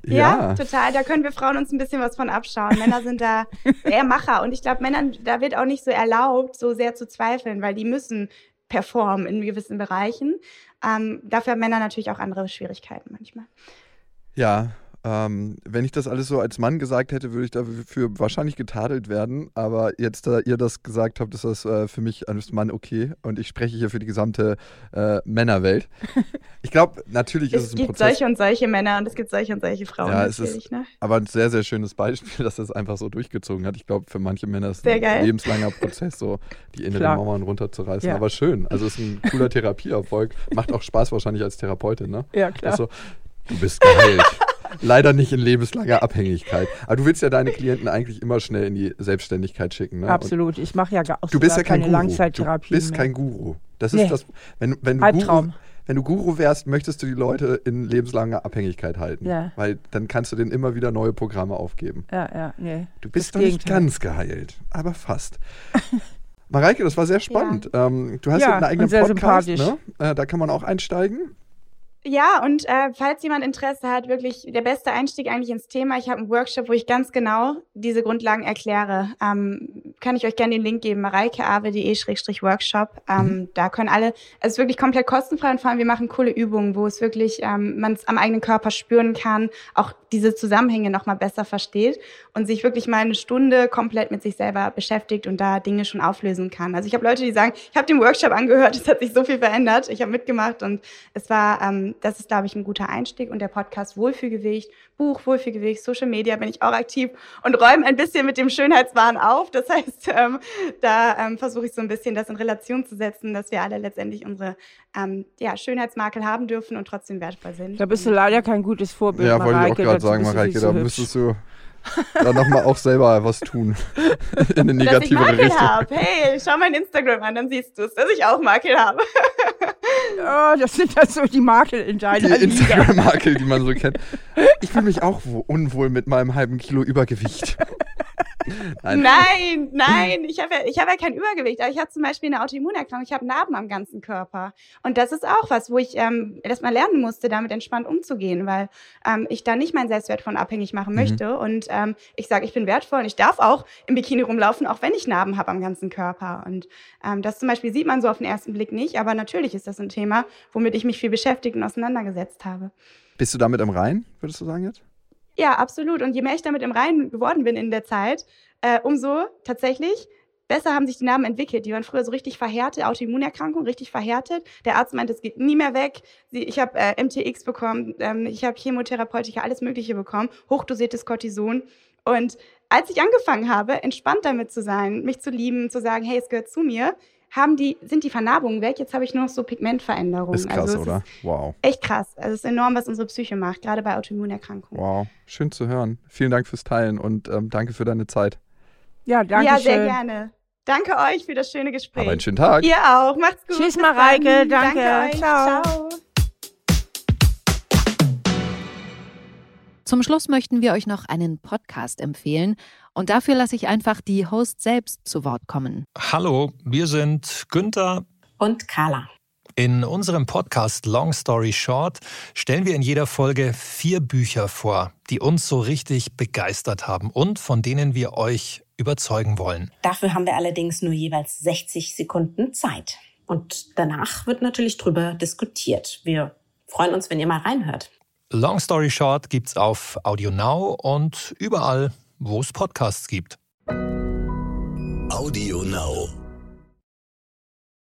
Speaker 4: Ja. ja. total. Da können wir Frauen uns ein bisschen was von abschauen. Männer sind da eher Macher. Und ich glaube, Männern, da wird auch nicht so erlaubt, so sehr zu zweifeln, weil die müssen performen in gewissen Bereichen. Ähm, dafür haben Männer natürlich auch andere Schwierigkeiten manchmal.
Speaker 2: Ja, ähm, wenn ich das alles so als Mann gesagt hätte, würde ich dafür wahrscheinlich getadelt werden. Aber jetzt, da ihr das gesagt habt, ist das äh, für mich als Mann okay. Und ich spreche hier für die gesamte äh, Männerwelt. Ich glaube, natürlich ist es ein
Speaker 4: Prozess. Es gibt solche und solche Männer und es gibt solche und solche Frauen. Ja, es ist
Speaker 2: ne? aber ein sehr, sehr schönes Beispiel, dass das einfach so durchgezogen hat. Ich glaube, für manche Männer ist es ein geil. lebenslanger Prozess, so die inneren Klar. Mauern runterzureißen. Ja. Aber schön. Also es ist ein cooler Therapieerfolg. Macht auch Spaß wahrscheinlich als Therapeutin, ne?
Speaker 3: Ja, klar.
Speaker 2: Also, du bist geheilt leider nicht in lebenslanger Abhängigkeit. Aber du willst ja deine Klienten eigentlich immer schnell in die Selbstständigkeit schicken. Ne?
Speaker 3: Absolut. ich mache ja gar,
Speaker 2: du bist ja kein
Speaker 3: keine
Speaker 2: Guru.
Speaker 3: Langzeittherapie.
Speaker 2: Du bist mehr. kein Guru. Das nee. ist das. Wenn, wenn du Albtraum. Guru, wenn du Guru wärst, möchtest du die Leute in lebenslanger Abhängigkeit halten. Ja. Weil dann kannst du denen immer wieder neue Programme aufgeben.
Speaker 3: Ja, ja, nee.
Speaker 2: Du bist doch nicht ganz geheilt, aber fast. Mareike, das war sehr spannend. Ja. Ähm, du hast ja, einen eigenen Podcast, ne? Äh, da kann man auch einsteigen.
Speaker 4: Ja, und äh, falls jemand Interesse hat, wirklich der beste Einstieg eigentlich ins Thema. Ich habe einen Workshop, wo ich ganz genau diese Grundlagen erkläre. Ähm, kann ich euch gerne den Link geben, mareikeawe.de-workshop. Ähm, mhm. Da können alle, es ist wirklich komplett kostenfrei und vor allem wir machen coole Übungen, wo es wirklich ähm, man es am eigenen Körper spüren kann, auch diese Zusammenhänge nochmal besser versteht und sich wirklich mal eine Stunde komplett mit sich selber beschäftigt und da Dinge schon auflösen kann. Also ich habe Leute, die sagen, ich habe den Workshop angehört, es hat sich so viel verändert, ich habe mitgemacht und es war ähm, das ist, glaube ich, ein guter Einstieg. Und der Podcast Wohlfühlgewicht, Buch Wohlfühlgewicht, Social Media bin ich auch aktiv und räume ein bisschen mit dem Schönheitswahn auf. Das heißt, ähm, da ähm, versuche ich so ein bisschen das in Relation zu setzen, dass wir alle letztendlich unsere ähm, ja, Schönheitsmakel haben dürfen und trotzdem wertvoll sind.
Speaker 3: Da bist du leider kein gutes Vorbild.
Speaker 2: Ja, wollte ich auch gerade sagen, Mareike, da müsstest du dann nochmal auch selber was tun. In eine negative dass ich Makel Habe.
Speaker 4: Hey, schau mein Instagram an, dann siehst du es, dass ich auch Makel habe.
Speaker 3: oh, das sind ja so die Makel in deiner
Speaker 2: Die Instagram-Makel, die man so kennt. Ich fühle mich auch unwohl mit meinem halben Kilo Übergewicht.
Speaker 4: Nein, nein, nein. ich habe ja, ich hab ja kein Übergewicht, aber ich habe zum Beispiel eine Autoimmunerkrankung, ich habe Narben am ganzen Körper. Und das ist auch was, wo ich ähm, erstmal lernen musste, damit entspannt umzugehen, weil ähm, ich da nicht meinen Selbstwert von abhängig machen mhm. möchte. Und ähm, ich sage, ich bin wertvoll und ich darf auch im Bikini rumlaufen, auch wenn ich Narben habe am ganzen Körper. Und ähm, das zum Beispiel sieht man so auf den ersten Blick nicht, aber natürlich ist das ein Thema, womit ich mich viel beschäftigt und auseinandergesetzt habe.
Speaker 2: Bist du damit im Rein, würdest du sagen jetzt?
Speaker 4: Ja, absolut. Und je mehr ich damit im Reinen geworden bin in der Zeit, äh, umso tatsächlich besser haben sich die Narben entwickelt. Die waren früher so richtig verhärtet, Autoimmunerkrankung, richtig verhärtet. Der Arzt meinte, es geht nie mehr weg. Ich habe äh, MTX bekommen, ähm, ich habe Chemotherapeutika, alles Mögliche bekommen, hochdosiertes Cortison. Und als ich angefangen habe, entspannt damit zu sein, mich zu lieben, zu sagen, hey, es gehört zu mir, haben die, sind die Vernarbungen weg. Jetzt habe ich nur noch so Pigmentveränderungen.
Speaker 2: Ist krass, also oder? Ist
Speaker 4: wow. Echt krass. Also es ist enorm, was unsere Psyche macht, gerade bei Autoimmunerkrankungen.
Speaker 2: Wow, schön zu hören. Vielen Dank fürs Teilen und ähm, danke für deine Zeit.
Speaker 3: Ja, danke
Speaker 4: Ja, sehr schön. gerne. Danke euch für das schöne Gespräch.
Speaker 2: Aber einen schönen Tag.
Speaker 4: Ihr auch. Macht's gut.
Speaker 3: Tschüss, Mareike. Danke.
Speaker 4: danke Ciao. Ciao.
Speaker 1: Zum Schluss möchten wir euch noch einen Podcast empfehlen und dafür lasse ich einfach die Host selbst zu Wort kommen.
Speaker 5: Hallo, wir sind Günther
Speaker 6: und Carla.
Speaker 5: In unserem Podcast Long Story Short stellen wir in jeder Folge vier Bücher vor, die uns so richtig begeistert haben und von denen wir euch überzeugen wollen.
Speaker 6: Dafür haben wir allerdings nur jeweils 60 Sekunden Zeit. Und danach wird natürlich drüber diskutiert. Wir freuen uns, wenn ihr mal reinhört.
Speaker 5: Long Story Short gibt's auf Audio Now und überall, wo es Podcasts gibt.
Speaker 7: Audio Now.